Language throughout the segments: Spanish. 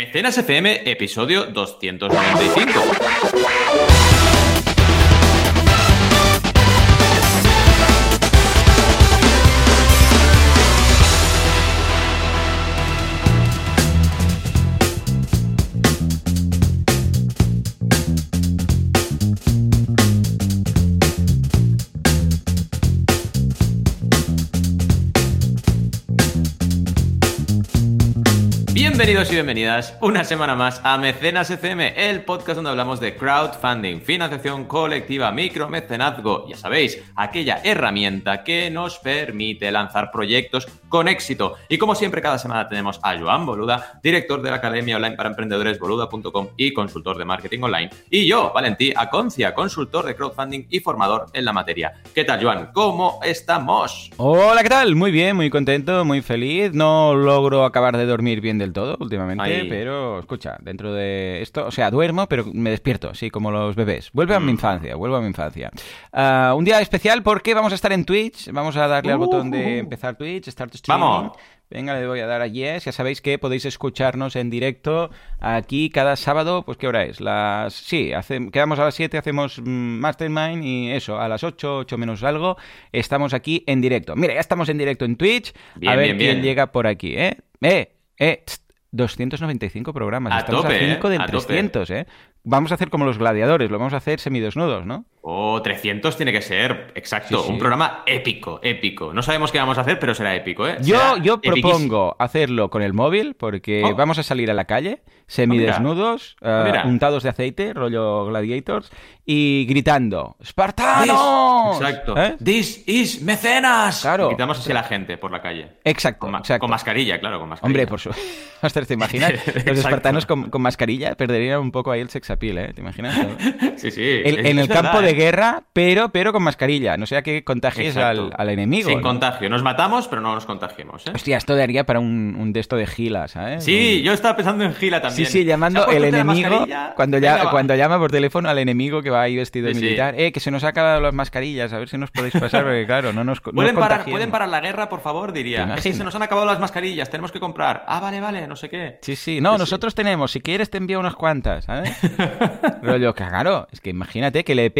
Mecenas FM, episodio 295. Bienvenidos y bienvenidas una semana más a Mecenas FM, el podcast donde hablamos de crowdfunding, financiación colectiva, micromecenazgo, ya sabéis, aquella herramienta que nos permite lanzar proyectos con éxito. Y como siempre, cada semana tenemos a Joan Boluda, director de la Academia Online para Emprendedores boluda.com y consultor de marketing online. Y yo, Valentí Aconcia, consultor de crowdfunding y formador en la materia. ¿Qué tal, Joan? ¿Cómo estamos? Hola, ¿qué tal? Muy bien, muy contento, muy feliz. No logro acabar de dormir bien del todo últimamente, pero escucha, dentro de esto, o sea, duermo, pero me despierto, así como los bebés. Vuelve a mi mm. infancia, vuelvo a mi infancia. Ah, un día especial porque vamos a estar en Twitch, vamos a darle al botón de uh. empezar Twitch, Start Streaming. Vamos. Venga, le voy a dar a Yes. Ya sabéis que podéis escucharnos en directo aquí cada sábado. Pues, ¿qué hora es? Las. Sí, quedamos a las 7, hacemos mm, Mastermind y eso, a las 8, 8 menos algo. Estamos aquí en directo. Mira, ya estamos en directo en Twitch. a ver quién llega por aquí, ¿eh? ¡Eh! ¡Eh! 295 programas. Estamos a 5 ¿eh? del 300, ¿eh? Vamos a hacer como los gladiadores, lo vamos a hacer semidesnudos, ¿no? Oh, 300 tiene que ser, exacto, un programa épico, épico. No sabemos qué vamos a hacer, pero será épico, ¿eh? Yo, yo propongo hacerlo con el móvil, porque oh. vamos a salir a la calle, semidesnudos, oh, uh, untados de aceite, rollo gladiators, y gritando, ¡Espartanos! exacto. ¿Eh? This is mecenas. Claro. gritamos así a la gente por la calle. Exacto, con, exacto. con mascarilla, claro, con mascarilla. Hombre, por supuesto. ¿te imaginas? Los espartanos con, mascarilla perderían un poco ahí el sex appeal, ¿eh? ¿Te imaginas? sí, sí. en el campo de guerra, pero, pero con mascarilla. No sea que contagies al, enemigo. Sin contagio. Nos matamos, pero no nos contagiemos. ¿eh? Hostia, esto daría para un, un de esto de gila, ¿sabes? Sí, yo estaba pensando en gila también. Sí, sí, llamando el enemigo. Cuando, ya, cuando llama por teléfono al enemigo que va ahí vestido de militar. Eh, que se nos ha acabado las mascarillas. A ver si nos podéis pasar, porque claro, no nos. ¿Pueden, parar, ¿Pueden parar la guerra, por favor? Diría. Sí, se nos han acabado las mascarillas, tenemos que comprar. Ah, vale, vale, no sé qué. Sí, sí. No, nosotros tenemos. Si quieres, te envío unas cuantas, ¿sabes? Rollo, claro. Es que imagínate que le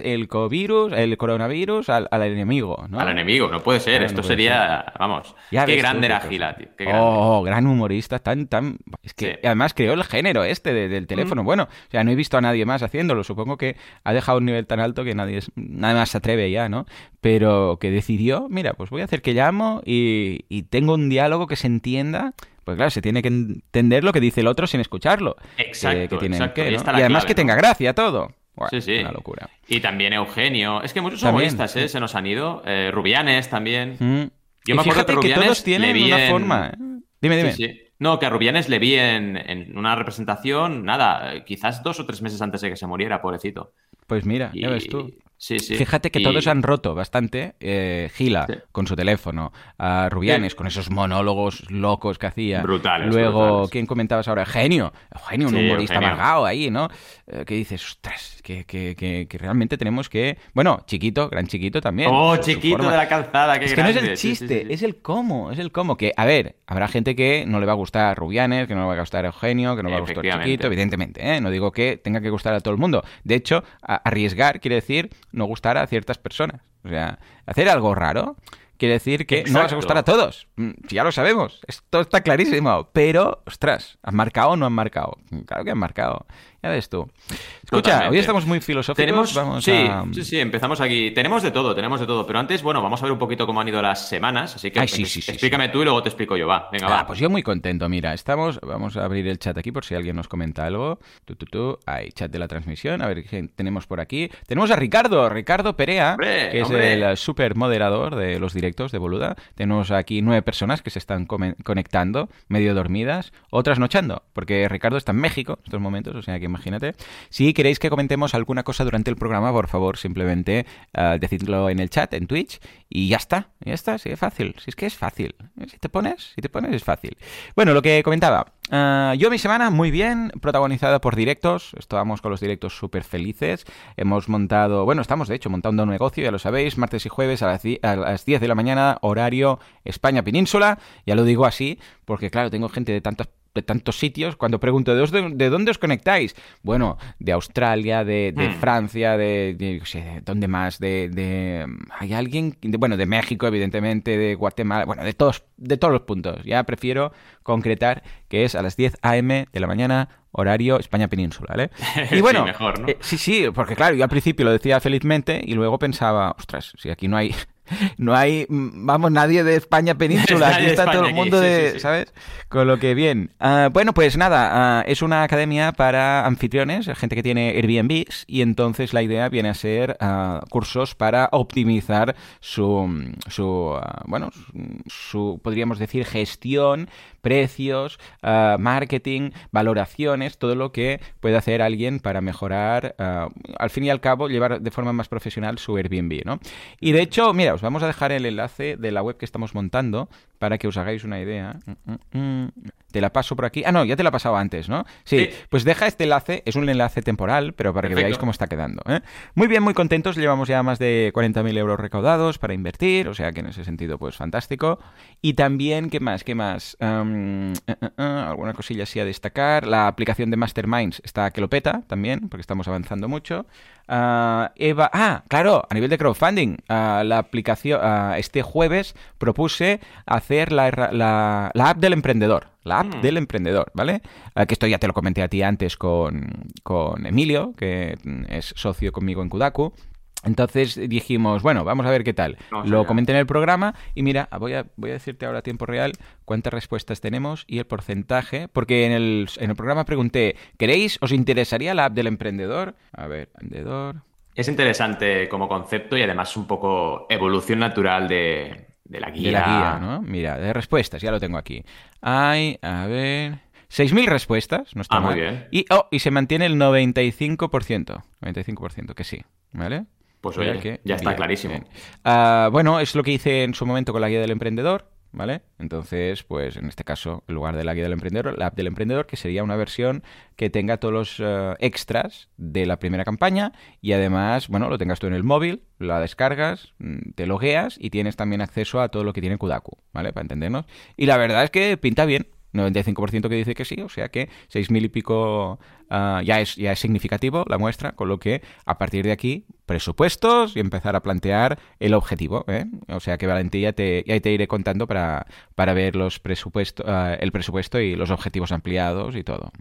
el virus, el coronavirus al, enemigo, ¿no? Al enemigo, no puede ser. Esto sería, vamos, qué grande era Gila, tío. Oh, gran humorista, tan, tan... Es que además creó el género este del teléfono. Mm. Bueno, o sea, no he visto a nadie más haciéndolo. Supongo que ha dejado un nivel tan alto que nadie, nada más se atreve ya, ¿no? Pero que decidió, mira, pues voy a hacer que llamo y, tengo un diálogo que se entienda pues claro, se tiene que entender lo que dice el otro sin escucharlo. Exacto. Que, y además que tenga gracia todo sí, sí. Una locura. Y también Eugenio. Es que muchos humoristas ¿eh? se nos han ido. Eh, Rubianes también. Mm. Yo me acuerdo que, Rubianes todos tienen una forma. ¿eh? Dime, dime. No, que a Rubianes le vi en, en, una representación, nada, quizás dos o tres meses antes de que se muriera, pobrecito. Pues mira, ya ves tú. Sí, sí. Fíjate que todos han roto bastante. Eh, Gila con su teléfono, a Rubianes con esos monólogos locos que hacía. Brutales. Luego, ¿quién comentabas ahora? Genio. Genio, un humorista amargado ahí, ¿no? Eh, que dices, ostras, que, que, que, realmente tenemos que. Bueno, chiquito, gran chiquito también. Oh, chiquito de la calzada, qué Es que no es el chiste, es el cómo, es el cómo. Que, a ver, habrá gente que no le va a gustar Rubianes, que no le va a gustar Eugenio, que no le va a gustar Chiquito, evidentemente. ¿eh? No digo que tenga que gustar a todo el mundo. De hecho, arriesgar quiere decir no gustar a ciertas personas. O sea, hacer algo raro quiere decir que no vas a gustar a todos. Mm, ya lo sabemos, esto está clarísimo. Pero, ostras, ¿han marcado o no han marcado? Claro que han marcado. Ya ves tú. Escucha, hoy estamos muy filosóficos. Tenemos, sí, sí, empezamos aquí. Tenemos de todo, tenemos de todo. Pero antes, bueno, vamos a ver un poquito cómo han ido las semanas. Así que explícame tú y luego te explico yo. Va, venga, va. Pues yo muy contento. Mira, estamos. Vamos a abrir el chat aquí por si alguien nos comenta algo. Tú, tú, tú. Hay chat de la transmisión. A ver qué tenemos por aquí. Tenemos a Ricardo, Ricardo Perea, que es el super moderador de los directos de Boluda. Tenemos aquí nueve personas que se están conectando, medio dormidas, otras nochando, porque Ricardo está en México en estos momentos, o sea que imagínate. Si queréis que comentemos alguna cosa durante el programa, por favor, simplemente uh, decidlo en el chat, en Twitch, y ya está, ya está, sí, es fácil. Si es que es fácil. Si te pones, si te pones, es fácil. Bueno, lo que comentaba. Uh, yo mi semana muy bien, protagonizada por directos. Estábamos con los directos súper felices. Hemos montado, bueno, estamos de hecho montando un negocio, ya lo sabéis, martes y jueves a las, a las 10 de la mañana, horario España Península. Ya lo digo así, porque claro, tengo gente de tantas de tantos sitios, cuando pregunto, ¿de, dónde os conectáis? Bueno, de Australia, de, hmm. Francia, de, de, ¿dónde más? De, ¿Hay alguien? bueno, de México, evidentemente, de Guatemala, bueno, de todos, de todos los puntos. Ya prefiero concretar que es a las 10 a.m. de la mañana, horario España Península, ¿vale? Y bueno, sí, mejor, ¿no? Eh, sí, sí, porque claro, yo al principio lo decía felizmente y luego pensaba, ostras, si aquí no hay no hay, vamos, nadie de España península, aquí está todo el mundo de, ¿sabes? Con lo que bien. Ah, bueno, pues nada, ah, es una academia para anfitriones, gente que tiene Airbnbs, y entonces la idea viene a ser ah, cursos para optimizar su, su bueno, su, podríamos decir, gestión, precios, marketing, valoraciones, todo lo que puede hacer alguien para mejorar, al fin y al cabo, llevar de forma más profesional su Airbnb, ¿no? Y de hecho, mira, vamos a dejar el enlace de la web que estamos montando para que os hagáis una idea. Mm, mm, mm. Te la paso por aquí. Ah, no, ya te la he pasado antes, ¿no? Sí, pues deja este enlace, es un enlace temporal, pero para que veáis cómo está quedando. ¿eh? Muy bien, muy contentos, llevamos ya más de 40.000 euros recaudados para invertir, o sea que en ese sentido, pues fantástico. Y también, ¿qué más? ¿Qué más? Eh, alguna cosilla así a destacar. La aplicación de Masterminds está que lo peta también, porque estamos avanzando mucho. Ah, Eva, ah, claro, a nivel de crowdfunding, ah, la aplicación, ah, este jueves propuse hacer la, la, la app del emprendedor la app mm. del emprendedor, ¿vale? que esto ya te lo comenté a ti antes con, con Emilio, que es socio conmigo en Kudaku. Entonces dijimos, bueno, vamos a ver qué tal. lo comenté en el programa y mira, voy a, voy a decirte ahora a tiempo real cuántas respuestas tenemos y el porcentaje, porque en el, en el programa pregunté, ¿queréis, os interesaría la app del emprendedor? A ver, emprendedor. Es interesante como concepto y además un poco evolución natural de, de la guía. De la guía, ¿no? Mira, de respuestas, ya lo tengo aquí. Hay, a ver... 6.000 respuestas, no está ah, mal. Muy bien. Y, oh, y se mantiene el 95%. 95% que sí, ¿vale? Pues oye, que, ya está clarísimo. Ah, bueno, es lo que hice en su momento con la guía del emprendedor. ¿vale? Entonces, pues en este caso, en lugar de la guía del emprendedor, la app del emprendedor, que sería una versión que tenga todos los eh, extras de la primera campaña y además, bueno, lo tengas tú en el móvil, la descargas, mm, te logueas y tienes también acceso a todo lo que tiene Kudaku, ¿vale? Para entendernos. Y la verdad es que pinta bien. 95% que dice que sí, o sea que 6.000 y pico ah, ya, es, ya es significativo la muestra, con lo que a partir de aquí, presupuestos y empezar a plantear el objetivo. ¿eh? O sea que Valentía te, ya te iré contando para, para ver los presupuestos, ah, el presupuesto y los objetivos ampliados y todo.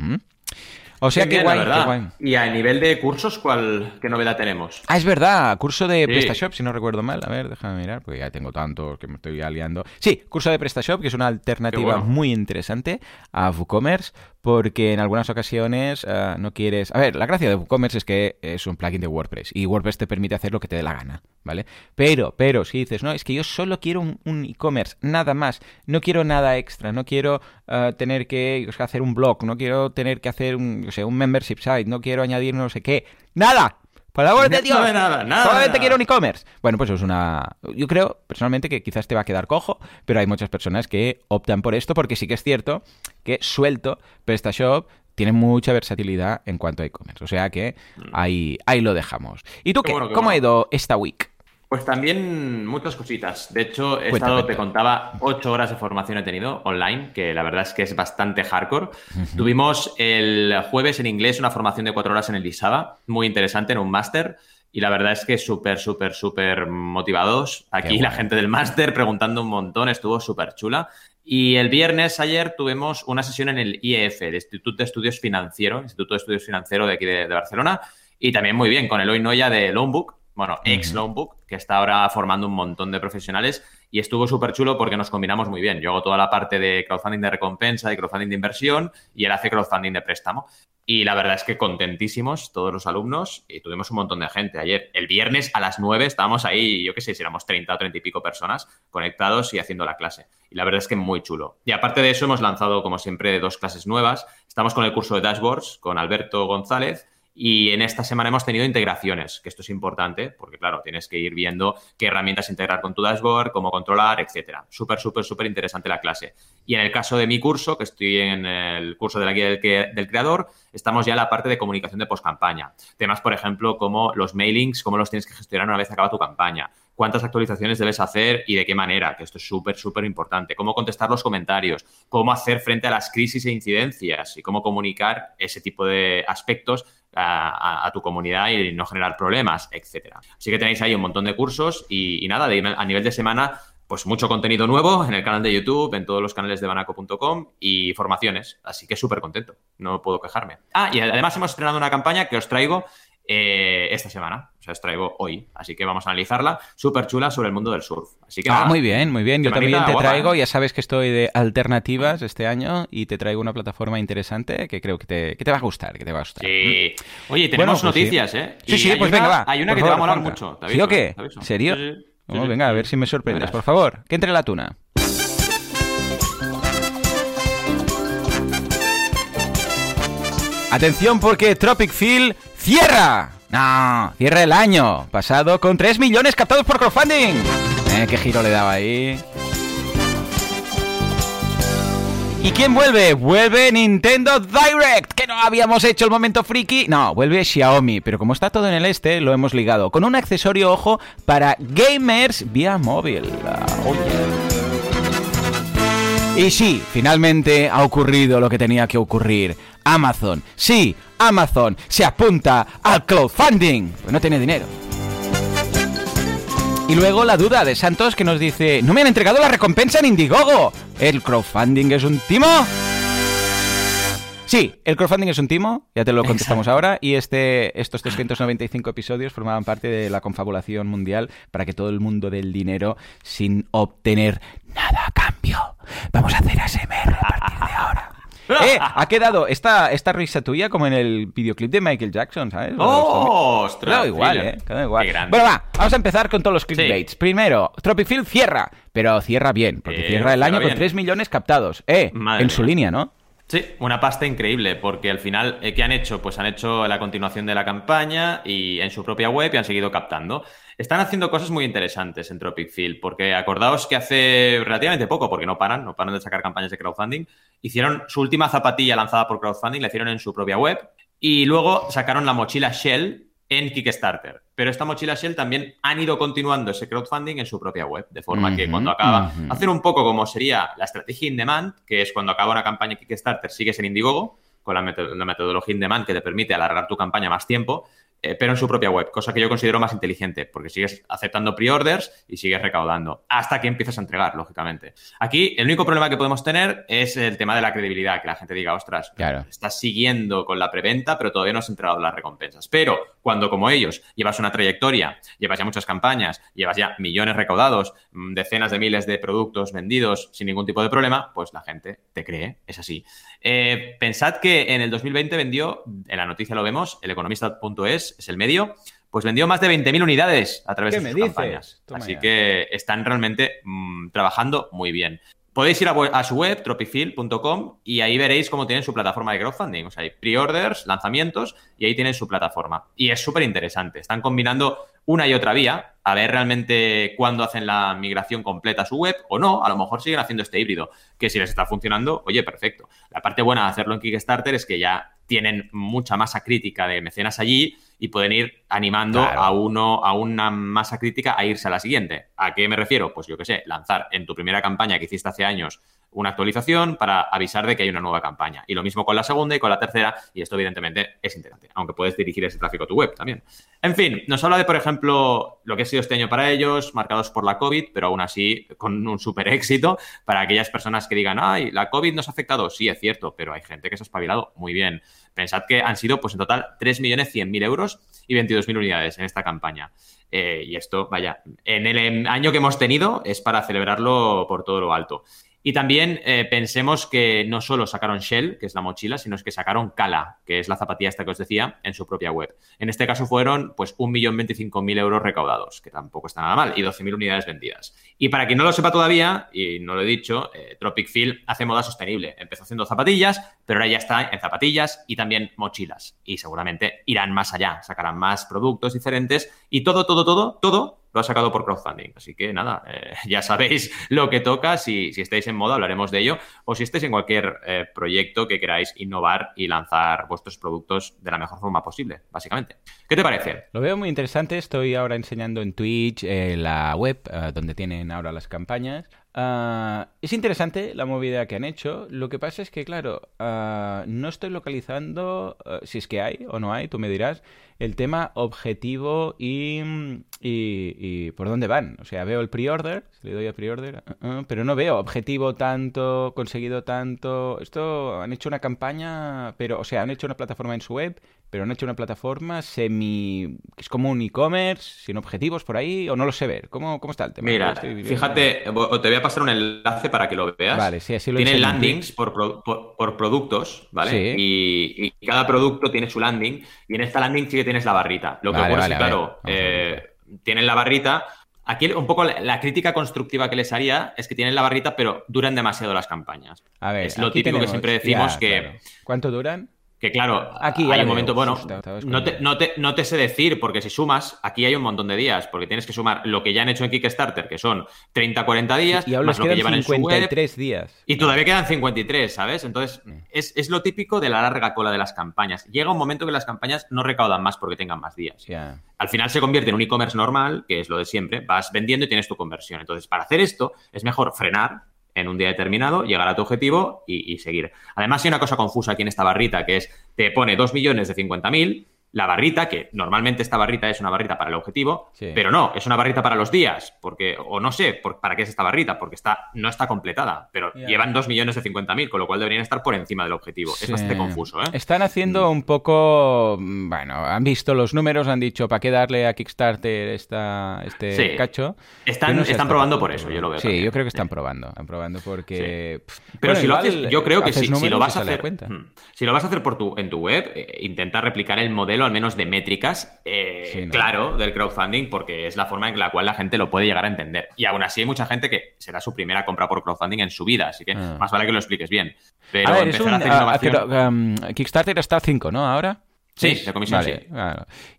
O sea, que guay, Y a nivel de cursos, ¿cuál, ¿qué novedad tenemos? Ah, es verdad, curso de PrestaShop, si no recuerdo mal. A ver, déjame mirar, porque ya tengo tantos que me estoy aliando. Sí, curso de PrestaShop, que es una alternativa muy interesante a WooCommerce, porque en algunas ocasiones eh, no quieres... A ver, la gracia de WooCommerce es que es un plugin de WordPress y WordPress te permite hacer lo que te dé la gana, ¿vale? Pero, pero, si dices, no, es que yo solo quiero un, e-commerce, nada más, no quiero nada extra, no quiero eh, tener que hacer un blog, no quiero tener que hacer un, o sea, un membership site, no quiero añadir no sé qué, nada, por la amor de Dios. No, nada, nada. Solamente quiero un e-commerce. Bueno, pues es una. Yo creo personalmente que quizás te va a quedar cojo, pero hay muchas personas que optan por esto porque sí que es cierto que suelto PrestaShop tiene mucha versatilidad en cuanto a e-commerce. O sea que mm. ahí, ahí lo dejamos. ¿Y tú qué? ¿Cómo ha ido esta week? Pues también muchas cositas. De hecho, he estado, te contaba, ocho horas de formación he tenido online, que la verdad es que es bastante hardcore. Tuvimos el jueves en inglés una formación de cuatro horas en el ISABA, muy interesante, en un máster. Y la verdad es que súper, súper, súper motivados. Aquí la gente del máster preguntando un montón, estuvo súper chula. Y el viernes ayer tuvimos una sesión en el IEF, el Instituto de Estudios Financieros, Instituto de Estudios Financieros de aquí de, Barcelona. Y también muy bien con el hoy Noya de Loanbook, bueno, ex Loanbook, que está ahora formando un montón de profesionales y estuvo súper chulo porque nos combinamos muy bien. Yo hago toda la parte de crowdfunding de recompensa y crowdfunding de inversión y él hace crowdfunding de préstamo. Y la verdad es que contentísimos todos los alumnos y tuvimos un montón de gente. Ayer, el viernes a las 9 estábamos ahí, yo qué sé, si éramos 30 o 30 y pico personas conectados y haciendo la clase. Y la verdad es que muy chulo. Y aparte de eso, hemos lanzado, como siempre, dos clases nuevas. Estamos con el curso de dashboards con Alberto González Y en esta semana hemos tenido integraciones, que esto es importante, porque claro, tienes que ir viendo qué herramientas integrar con tu dashboard, cómo controlar, etcétera. Súper, súper, súper interesante la clase. Y en el caso de mi curso, que estoy en el curso de la guía del, creador, estamos ya en la parte de comunicación de post-campaña. Temas, por ejemplo, como los mailings, cómo los tienes que gestionar una vez acaba tu campaña cuántas actualizaciones debes hacer y de qué manera, que esto es súper, súper importante. Cómo contestar los comentarios, cómo hacer frente a las crisis e incidencias y cómo comunicar ese tipo de aspectos a, tu comunidad y no generar problemas, etcétera. Así que tenéis ahí un montón de cursos y, nada, a nivel de semana pues mucho contenido nuevo en el canal de YouTube, en todos los canales de banaco.com y formaciones. Así que súper contento, no puedo quejarme. Ah, y además hemos estrenado una campaña que os traigo eh, esta semana. O sea, os traigo hoy. Así que vamos a analizarla. Súper chula sobre el mundo del surf. Así que ah, muy bien, muy bien. Yo también te traigo, ya sabes que estoy de alternativas este año y te traigo una plataforma interesante que creo que te, va a gustar, que te va a gustar. Sí. Oye, tenemos pues noticias, ¿eh? Sí, sí, pues venga, va. Hay una que te va a molar mucho. ¿Sí o qué? ¿En serio? venga, a ver si me sorprendes, por favor. Que entre la tuna. Atención porque Tropic Field cierra. No, cierra el año pasado con 3 millones captados por crowdfunding. Eh, qué giro le daba ahí. ¿Y quién vuelve? Vuelve Nintendo Direct, que no habíamos hecho el momento friki. No, vuelve Xiaomi, pero como está todo en el este, lo hemos ligado con un accesorio, ojo, para gamers vía móvil. Y sí, finalmente ha ocurrido lo que tenía que ocurrir. Amazon, sí, Amazon se apunta al crowdfunding, pues no tiene dinero. Y luego la duda de Santos que nos dice, no me han entregado la recompensa en Indiegogo. ¿El crowdfunding es un timo? Sí, el crowdfunding es un timo, ya te lo contestamos ahora, y este, estos 395 episodios formaban parte de la confabulación mundial para que todo el mundo del dinero sin obtener nada a cambio. Vamos a hacer ASMR a partir de ahora. Eh, ha quedado esta, esta risa tuya como en el videoclip de Michael Jackson, ¿sabes? ¡Oh! ¡Ostras! igual, ¿eh? Quedó igual. Bueno, va, vamos a empezar con todos los clickbaits. Primero, Tropifield cierra, pero cierra bien, porque cierra el año con 3 millones captados. Eh, en su línea, ¿no? Sí, una pasta increíble, porque al final, eh, ¿qué han hecho? Pues han hecho la continuación de la campaña y en su propia web y han seguido captando. Están haciendo cosas muy interesantes en Tropic Field, porque acordaos que hace relativamente poco, porque no paran, no paran de sacar campañas de crowdfunding, hicieron su última zapatilla lanzada por crowdfunding, la hicieron en su propia web, y luego sacaron la mochila Shell, en Kickstarter. Pero esta mochila Shell también han ido continuando ese crowdfunding en su propia web, de forma que cuando acaba, hacer un poco como sería la estrategia in demand, que es cuando acaba una campaña Kickstarter, sigues en Indiegogo, con la, metodología in demand que te permite alargar tu campaña más tiempo, eh, pero en su propia web, cosa que yo considero más inteligente, porque sigues aceptando pre-orders y sigues recaudando, hasta que empiezas a entregar, lógicamente. Aquí, el único problema que podemos tener es el tema de la credibilidad, que la gente diga, ostras, estás siguiendo con la preventa, pero todavía no has entregado las recompensas. Pero cuando, como ellos, llevas una trayectoria, llevas ya muchas campañas, llevas ya millones recaudados, mm, decenas de miles de productos vendidos sin ningún tipo de problema, pues la gente te cree, es así. Eh, pensad que en el 2020 vendió, en la noticia lo vemos, el economista.es es el medio, pues vendió más de 20.000 unidades a través de sus campañas. Así que están realmente mm, trabajando muy bien. Podéis ir a, su web, tropifil.com, y ahí veréis cómo tienen su plataforma de crowdfunding. O sea, hay pre-orders, lanzamientos, y ahí tienen su plataforma. Y es súper interesante. Están combinando una y otra vía, a ver realmente cuándo hacen la migración completa a su web o no. A lo mejor siguen haciendo este híbrido, que si les está funcionando, oye, perfecto. La parte buena de hacerlo en Kickstarter es que ya tienen mucha masa crítica de mecenas allí y pueden ir animando a uno, a una masa crítica a irse a la siguiente. ¿A qué me refiero? Pues yo qué sé, lanzar en tu primera campaña que hiciste hace años una actualización para avisar de que hay una nueva campaña. Y lo mismo con la segunda y con la tercera, y esto evidentemente es interesante, aunque puedes dirigir ese tráfico a tu web también. En fin, nos habla de, por ejemplo, lo que ha sido este año para ellos, marcados por la COVID, pero aún así con un súper éxito para aquellas personas que digan, ay, la COVID nos ha afectado. Sí, es cierto, pero hay gente que se ha espabilado muy bien. Pensad que han sido, pues en total, 3.100.000 euros y 22.000 unidades en esta campaña. Eh, y esto, vaya, en el año que hemos tenido es para celebrarlo por todo lo alto. Y también eh, pensemos que no solo sacaron Shell, que es la mochila, sino es que sacaron Kala, que es la zapatilla esta que os decía, en su propia web. En este caso fueron pues 1.025.000 euros recaudados, que tampoco está nada mal, y 12.000 unidades vendidas. Y para quien no lo sepa todavía, y no lo he dicho, eh, Tropic Field hace moda sostenible. Empezó haciendo zapatillas, pero ahora ya está en zapatillas y también mochilas. Y seguramente irán más allá, sacarán más productos diferentes y todo, todo, todo, todo lo ha sacado por crowdfunding. Así que nada, eh, ya sabéis lo que toca. Si, si, estáis en moda, hablaremos de ello. O si estáis en cualquier eh, proyecto que queráis innovar y lanzar vuestros productos de la mejor forma posible, básicamente. ¿Qué te parece? Lo veo muy interesante. Estoy ahora enseñando en Twitch eh, la web donde tienen ahora las campañas. Ah, es interesante la movida que han hecho. Lo que pasa es que, claro, ah, no estoy localizando, si es que hay o no hay, tú me dirás, el tema objetivo y, y, por dónde van. O sea, veo el pre-order, le doy a pre-order, pero no veo objetivo tanto, conseguido tanto. Esto han hecho una campaña, pero, o sea, han hecho una plataforma en su web pero han hecho una plataforma semi... es como un e-commerce, sin objetivos por ahí, o no lo sé ver. ¿Cómo, cómo está el tema? Mira, fíjate, te voy a pasar un enlace para que lo veas. Vale, sí, así lo Tiene landings por, por, productos, ¿vale? Y, cada producto tiene su landing, y en esta landing sí que tienes la barrita. Lo que ocurre es que, claro, eh, tienen la barrita, Aquí un poco la, crítica constructiva que les haría es que tienen la barrita, pero duran demasiado las campañas. A ver, es lo típico que siempre decimos que... ¿Cuánto duran? Que claro, aquí hay un momento, bueno, no te, no, te, no te, sé decir, porque si sumas, aquí hay un montón de días, porque tienes que sumar lo que ya han hecho en Kickstarter, que son 30, 40 días, y más lo que llevan en su web. días. Y todavía quedan 53, ¿sabes? Entonces, mm. es, es, lo típico de la larga cola de las campañas. Llega un momento que las campañas no recaudan más porque tengan más días. Al final se convierte en un e-commerce normal, que es lo de siempre, vas vendiendo y tienes tu conversión. Entonces, para hacer esto, es mejor frenar, en un día determinado, llegar a tu objetivo y, seguir. Además, hay una cosa confusa aquí en esta barrita, que es, te pone 2 millones de 50.000 la barrita, que normalmente esta barrita es una barrita para el objetivo, pero no, es una barrita para los días, porque, o no sé para qué es esta barrita, porque está, no está completada, pero llevan 2 millones de 50.000, con lo cual deberían estar por encima del objetivo. Es bastante confuso, ¿eh? Están haciendo un poco, bueno, han visto los números, han dicho, ¿para qué darle a Kickstarter esta, este cacho? Están, están probando por eso, yo lo veo. Sí, yo creo que están probando, están probando porque... pero si lo haces, yo creo que si, lo vas a hacer, hmm, si lo vas a hacer por tu, en tu web, eh, intenta replicar el modelo al menos de métricas, eh, claro, del crowdfunding, porque es la forma en la cual la gente lo puede llegar a entender. Y aún así hay mucha gente que será su primera compra por crowdfunding en su vida, así que ah. más vale que lo expliques bien. Pero a empezar a hacer innovación... Um, Kickstarter está al 5, ¿no? Ahora. Sí, de comisión sí.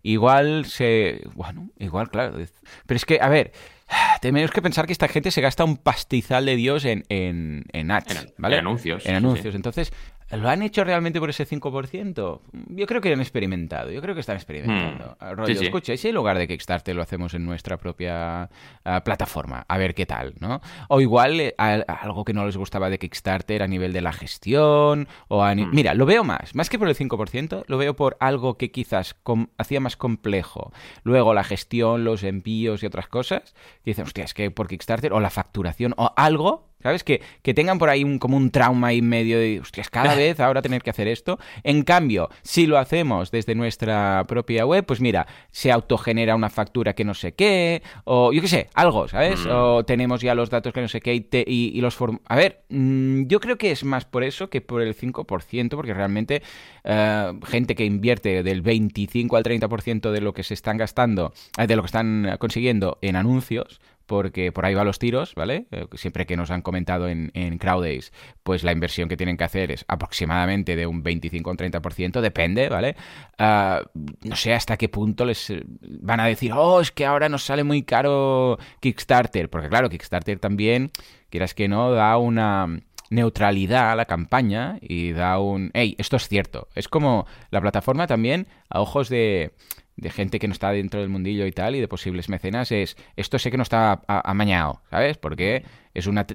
Igual se... Bueno, igual, claro. Pero es que, a ver... Tenemos que pensar que esta gente se gasta un pastizal de Dios en, en, en ads, ¿vale? En anuncios. En anuncios. Entonces, ¿Lo han hecho realmente por ese 5%? Yo creo que han experimentado, yo creo que están experimentando. Hmm. Rollo, escucha, si en lugar de Kickstarter lo hacemos en nuestra propia ah, plataforma, a ver qué tal, ¿no? O igual eh, algo que no les gustaba de Kickstarter a nivel de la gestión, o hmm. Mira, lo veo más, más que por el 5%, lo veo por algo que quizás hacía más complejo. Luego la gestión, los envíos y otras cosas, que dicen, hostia, es que por Kickstarter, o la facturación, o algo ¿Sabes? Que, que, tengan por ahí un, como un trauma ahí medio de, hostias, cada vez ahora tener que hacer esto. En cambio, si lo hacemos desde nuestra propia web, pues mira, se autogenera una factura que no sé qué, o yo qué sé, algo, ¿sabes? Mm. O tenemos ya los datos que no sé qué y, y, los form... A ver, mm, yo creo que es más por eso que por el 5%, porque realmente eh, gente que invierte del 25 al 30% de lo que se están gastando, eh, de lo que están consiguiendo en anuncios, porque por ahí va los tiros, ¿vale? Eh, siempre que nos han comentado en, en Crowdays, pues la inversión que tienen que hacer es aproximadamente de un 25 o un 30%, depende, ¿vale? Ah, no sé hasta qué punto les eh, van a decir, oh, es que ahora nos sale muy caro Kickstarter, porque claro, Kickstarter también, quieras que no, da una neutralidad a la campaña y da un, hey, esto es cierto. Es como la plataforma también, a ojos de, de gente que no está dentro del mundillo y tal, y de posibles mecenas, es esto sé que no está amañado, ¿sabes? Porque es una,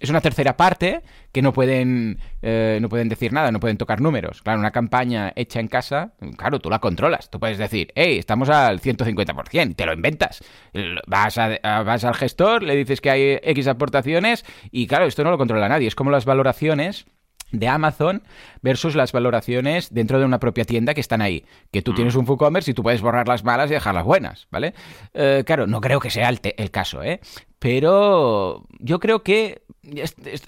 es una tercera parte que no pueden, eh, no pueden decir nada, no pueden tocar números. Claro, una campaña hecha en casa, claro, tú la controlas. Tú puedes decir, hey, estamos al 150%, y te lo inventas. Vas, a, vas al gestor, le dices que hay X aportaciones, y claro, esto no lo controla nadie. Es como las valoraciones de Amazon versus las valoraciones dentro de una propia tienda que están ahí. Que tú tienes mm. un WooCommerce y tú puedes borrar las malas y dejar las buenas, ¿vale? Eh, claro, no creo que sea el, el, caso, ¿eh? pero yo creo que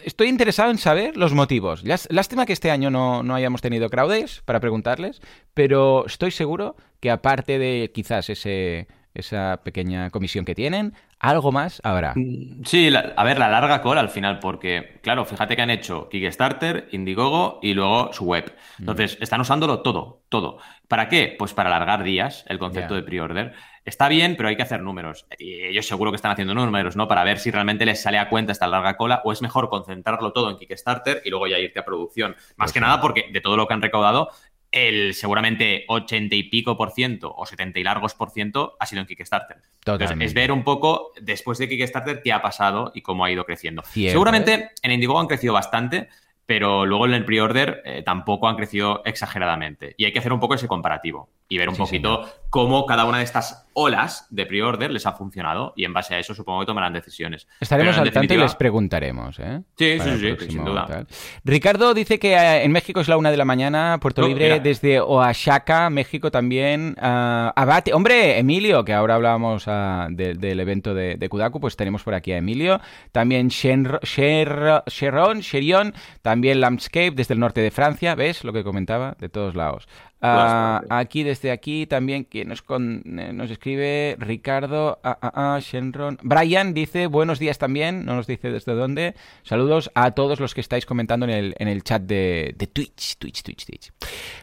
estoy interesado en saber los motivos. Lástima que este año no, no hayamos tenido crowdes para preguntarles, pero estoy seguro que aparte de quizás ese, esa pequeña comisión que tienen, algo más habrá. Mm, sí, a ver, la larga cola al final, porque, claro, fíjate que han hecho Kickstarter, Indiegogo y luego su web. Mm. Entonces, están usándolo todo, todo. ¿Para qué? Pues para alargar días el concepto de pre-order. Está bien, pero hay que hacer números. Y ellos seguro que están haciendo números, ¿no? Para ver si realmente les sale a cuenta esta larga cola o es mejor concentrarlo todo en Kickstarter y luego ya irte a producción. Más pues que nada porque de todo lo que han recaudado, el seguramente 80 y pico por ciento o 70 y largos por ciento ha sido en Kickstarter. Entonces, es ver un poco después de Kickstarter qué ha pasado y cómo ha ido creciendo. seguramente ¿eh? en Indiegogo han crecido bastante, pero luego en el pre-order eh, tampoco han crecido exageradamente. Y hay que hacer un poco ese comparativo y ver un poquito cómo cada una de estas olas de pre-order les ha funcionado y en base a eso supongo que tomarán decisiones. Estaremos al tanto y les preguntaremos. ¿eh? Sí, sí, sí, sin duda. Ricardo dice que eh, en México es la una de la mañana, Puerto Libre desde Oaxaca, México también. Uh, abate, hombre, Emilio, que ahora hablábamos uh, del evento de, de, Kudaku, pues tenemos por aquí a Emilio. También Sher, Sheron, Sherion, también Landscape desde el norte de Francia, ¿ves lo que comentaba? De todos lados. Ah, aquí, desde aquí, también, quien nos, eh, nos escribe, Ricardo, ah, ah, Shenron. Brian dice, buenos días también, no nos dice desde dónde. Saludos a todos los que estáis comentando en el, en el chat de, Twitch, Twitch, Twitch, Twitch.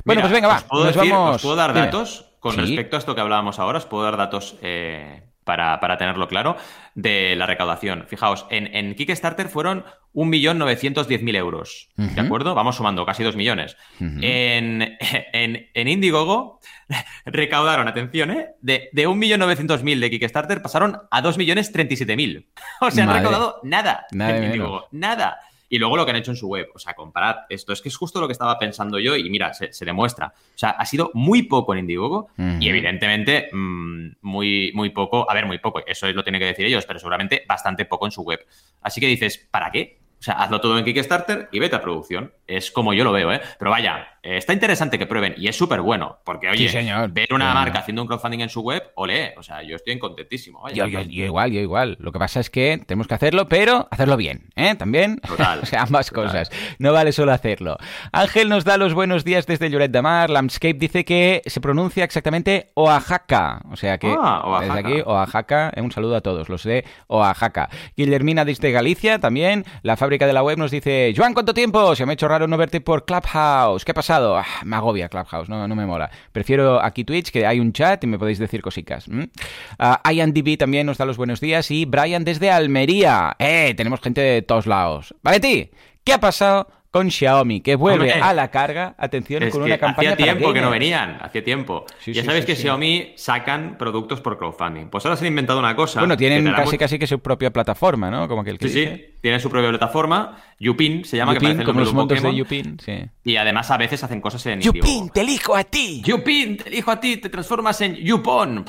Bueno, pues venga, va. nos vamos... puedo dar datos con respecto a esto que hablábamos ahora? ¿Os puedo dar datos eh, para, para, tenerlo claro, de la recaudación. Fijaos, en, en Kickstarter fueron 1.910.000 euros, ¿de acuerdo? Vamos sumando, casi 2 millones. en, en, en, Indiegogo recaudaron, atención, ¿eh? de, de 1.900.000 de Kickstarter pasaron a 2.037.000. O sea, han recaudado nada, nada en Indiegogo, nada. Y luego lo que han hecho en su web. O sea, comparad esto. Es que es justo lo que estaba pensando yo y mira, se, demuestra. O sea, ha sido muy poco en Indiegogo y evidentemente mm, muy, muy poco. A ver, muy poco. Eso lo tienen que decir ellos, pero seguramente bastante poco en su web. Así que dices, ¿para qué? O sea, hazlo todo en Kickstarter y vete a producción. Es como yo lo veo, ¿eh? Pero vaya, eh, está interesante que prueben y es súper bueno. Porque, oye, ver una marca haciendo un crowdfunding en su web, ole, o sea, yo estoy contentísimo. yo, igual, yo igual. Lo que pasa es que tenemos que hacerlo, pero hacerlo bien, ¿eh? También. Total. o sea, ambas cosas. No vale solo hacerlo. Ángel nos da los buenos días desde Lloret de Mar. Landscape dice que se pronuncia exactamente Oaxaca. O sea que ah, desde aquí, Oaxaca, eh, un saludo a todos los de Oaxaca. Guillermina desde Galicia también. La fábrica de la web nos dice, Joan, ¿cuánto tiempo? Se me ha hecho no verte por Clubhouse. ¿Qué ha pasado? Ah, me agobia Clubhouse, no, no me mola. Prefiero aquí Twitch, que hay un chat y me podéis decir cositas. Uh, Ian DB también nos da los buenos días y Brian desde Almería. ¡Eh! Tenemos gente de todos lados. ¿Vale, ti? ¿Qué ha pasado con Xiaomi, que vuelve a la carga, atención, con una campaña Hacía tiempo que no venían, hacía tiempo. ya sabéis que Xiaomi sacan productos por crowdfunding. Pues ahora se han inventado una cosa. Bueno, tienen casi casi que su propia plataforma, ¿no? Como que el que Sí, sí, tienen su propia plataforma. Yupin se llama, Yupin, que como los montos de Yupin, sí. Y además a veces hacen cosas en Yupin, te elijo a ti. Yupin, te elijo a ti, te transformas en Yupon.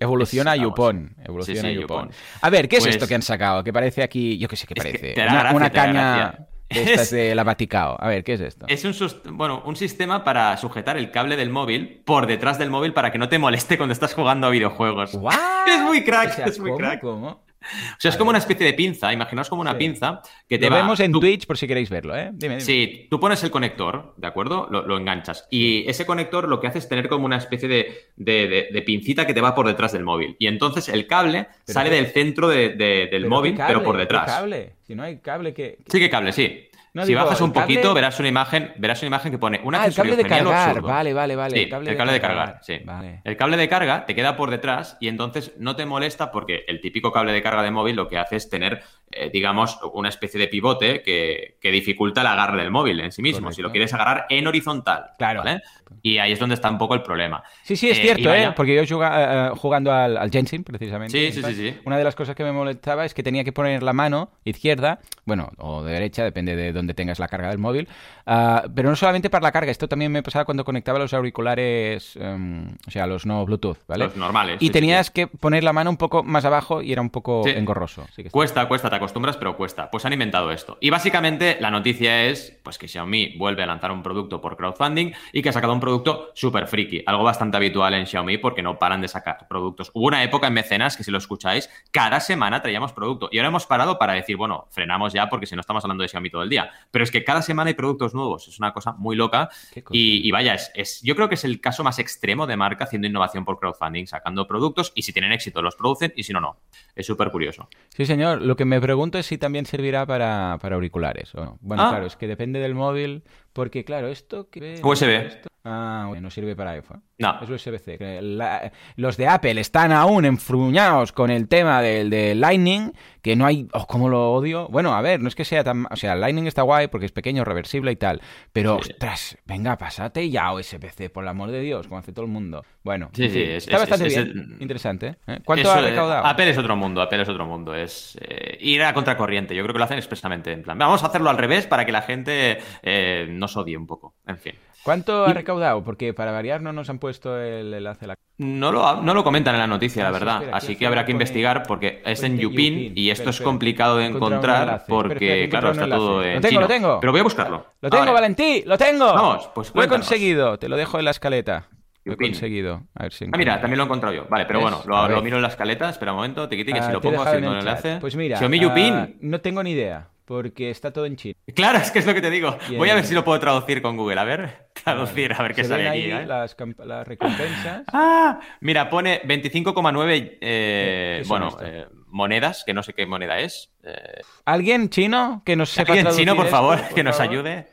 Evoluciona a Yupon. Evoluciona Yupon. A ver, ¿qué es esto pues que han sacado? Que parece aquí, yo qué sé qué parece. una, caña estas de la Vaticao. A ver, ¿qué es esto? Es un, bueno, un sistema para sujetar el cable del móvil por detrás del móvil para que no te moleste cuando estás jugando a videojuegos. Es muy crack, es muy crack. ¿cómo? O sea, es como una especie de pinza, imaginaos como una pinza que te Lo vemos en Twitch por si queréis verlo, ¿eh? Dime, Sí, tú pones el conector, ¿de acuerdo? Lo, enganchas. Y ese conector lo que hace es tener como una especie de, pincita que te va por detrás del móvil. Y entonces el cable sale del centro del móvil, pero por detrás. cable? Si no hay cable que... Sí que cable, sí si bajas un poquito, verás una imagen, verás una imagen que pone un ah, el cable de cargar, vale, vale, vale. Sí, el cable, de, cargar, sí. El cable de carga te queda por detrás y entonces no te molesta porque el típico cable de carga de móvil lo que hace es tener, eh, digamos, una especie de pivote que, dificulta el agarre del móvil en sí mismo. Si lo quieres agarrar en horizontal. Claro. ¿vale? Y ahí es donde está un poco el problema. Sí, sí, es eh, cierto, ¿eh? Porque yo eh, jugando al, al Jensen, precisamente. Sí, sí, sí, sí, Una de las cosas que me molestaba es que tenía que poner la mano izquierda, bueno, o de derecha, depende de dónde tengas la carga del móvil. Ah, pero no solamente para la carga, esto también me pasaba cuando conectaba los auriculares, em, o sea, los no Bluetooth, ¿vale? Los normales. Y tenías que poner la mano un poco más abajo y era un poco engorroso. cuesta, cuesta, te acostumbras, pero cuesta. Pues han inventado esto. Y básicamente la noticia es pues que Xiaomi vuelve a lanzar un producto por crowdfunding y que ha sacado un producto súper friki, algo bastante habitual en Xiaomi porque no paran de sacar productos. Hubo una época en Mecenas que si lo escucháis, cada semana traíamos producto y ahora hemos parado para decir, bueno, frenamos ya porque si no estamos hablando de Xiaomi todo el día. Pero es que cada semana hay productos nuevos, es una cosa muy loca y, vaya, es, yo creo que es el caso más extremo de marca haciendo innovación por crowdfunding, sacando productos y si tienen éxito los producen y si no, no. Es súper curioso. Sí, señor. Lo que me pregunto es si también servirá para, auriculares. Bueno, ah. claro, es que depende del móvil, porque claro, esto que... USB. Ah, no sirve para iPhone. No. Es USB-C. Los de Apple están aún enfruñados con el tema del de Lightning, que no hay... Oh, ¿Cómo lo odio? Bueno, a ver, no es que sea tan... O sea, Lightning está guay porque es pequeño, reversible y tal. Pero, ostras, venga, pásate ya USB-C, por el amor de Dios, como hace todo el mundo. Bueno, sí, sí, está bastante bien. Interesante. ¿eh? ¿Cuánto ha recaudado? Apple es otro mundo, Apple es otro mundo. Es eh, ir a contracorriente. Yo creo que lo hacen expresamente en plan. Vamos a hacerlo al revés para que la gente eh, nos odie un poco. En fin. ¿Cuánto ha recaudado? Porque para variar no nos han puesto el enlace a la... No lo, no lo comentan en la noticia, la ah, verdad. Así que habrá que investigar porque es en Yupin y esto es complicado de encontrar porque, claro, está todo en Lo tengo, lo tengo. Pero voy a buscarlo. Lo tengo, Valentí, lo tengo. Vamos, pues Lo he conseguido, te lo dejo en la escaleta. Lo he conseguido. A ver si ah, mira, también lo he encontrado yo. Vale, pero bueno, lo, miro en la escaleta. Espera un momento, te quite que si lo pongo haciendo el enlace. Pues mira, Xiaomi Yupin. no tengo ni idea porque está todo en chino. Claro, es que es lo que te digo. Voy a ver si lo puedo traducir con Google. A ver, traducir, a ver qué sale aquí. ¿eh? Las, recompensas. ah, mira, pone 25,9, eh, bueno, eh, monedas, que no sé qué moneda es. Eh. ¿Alguien chino que nos sepa ¿Alguien chino, por favor, que nos ayude?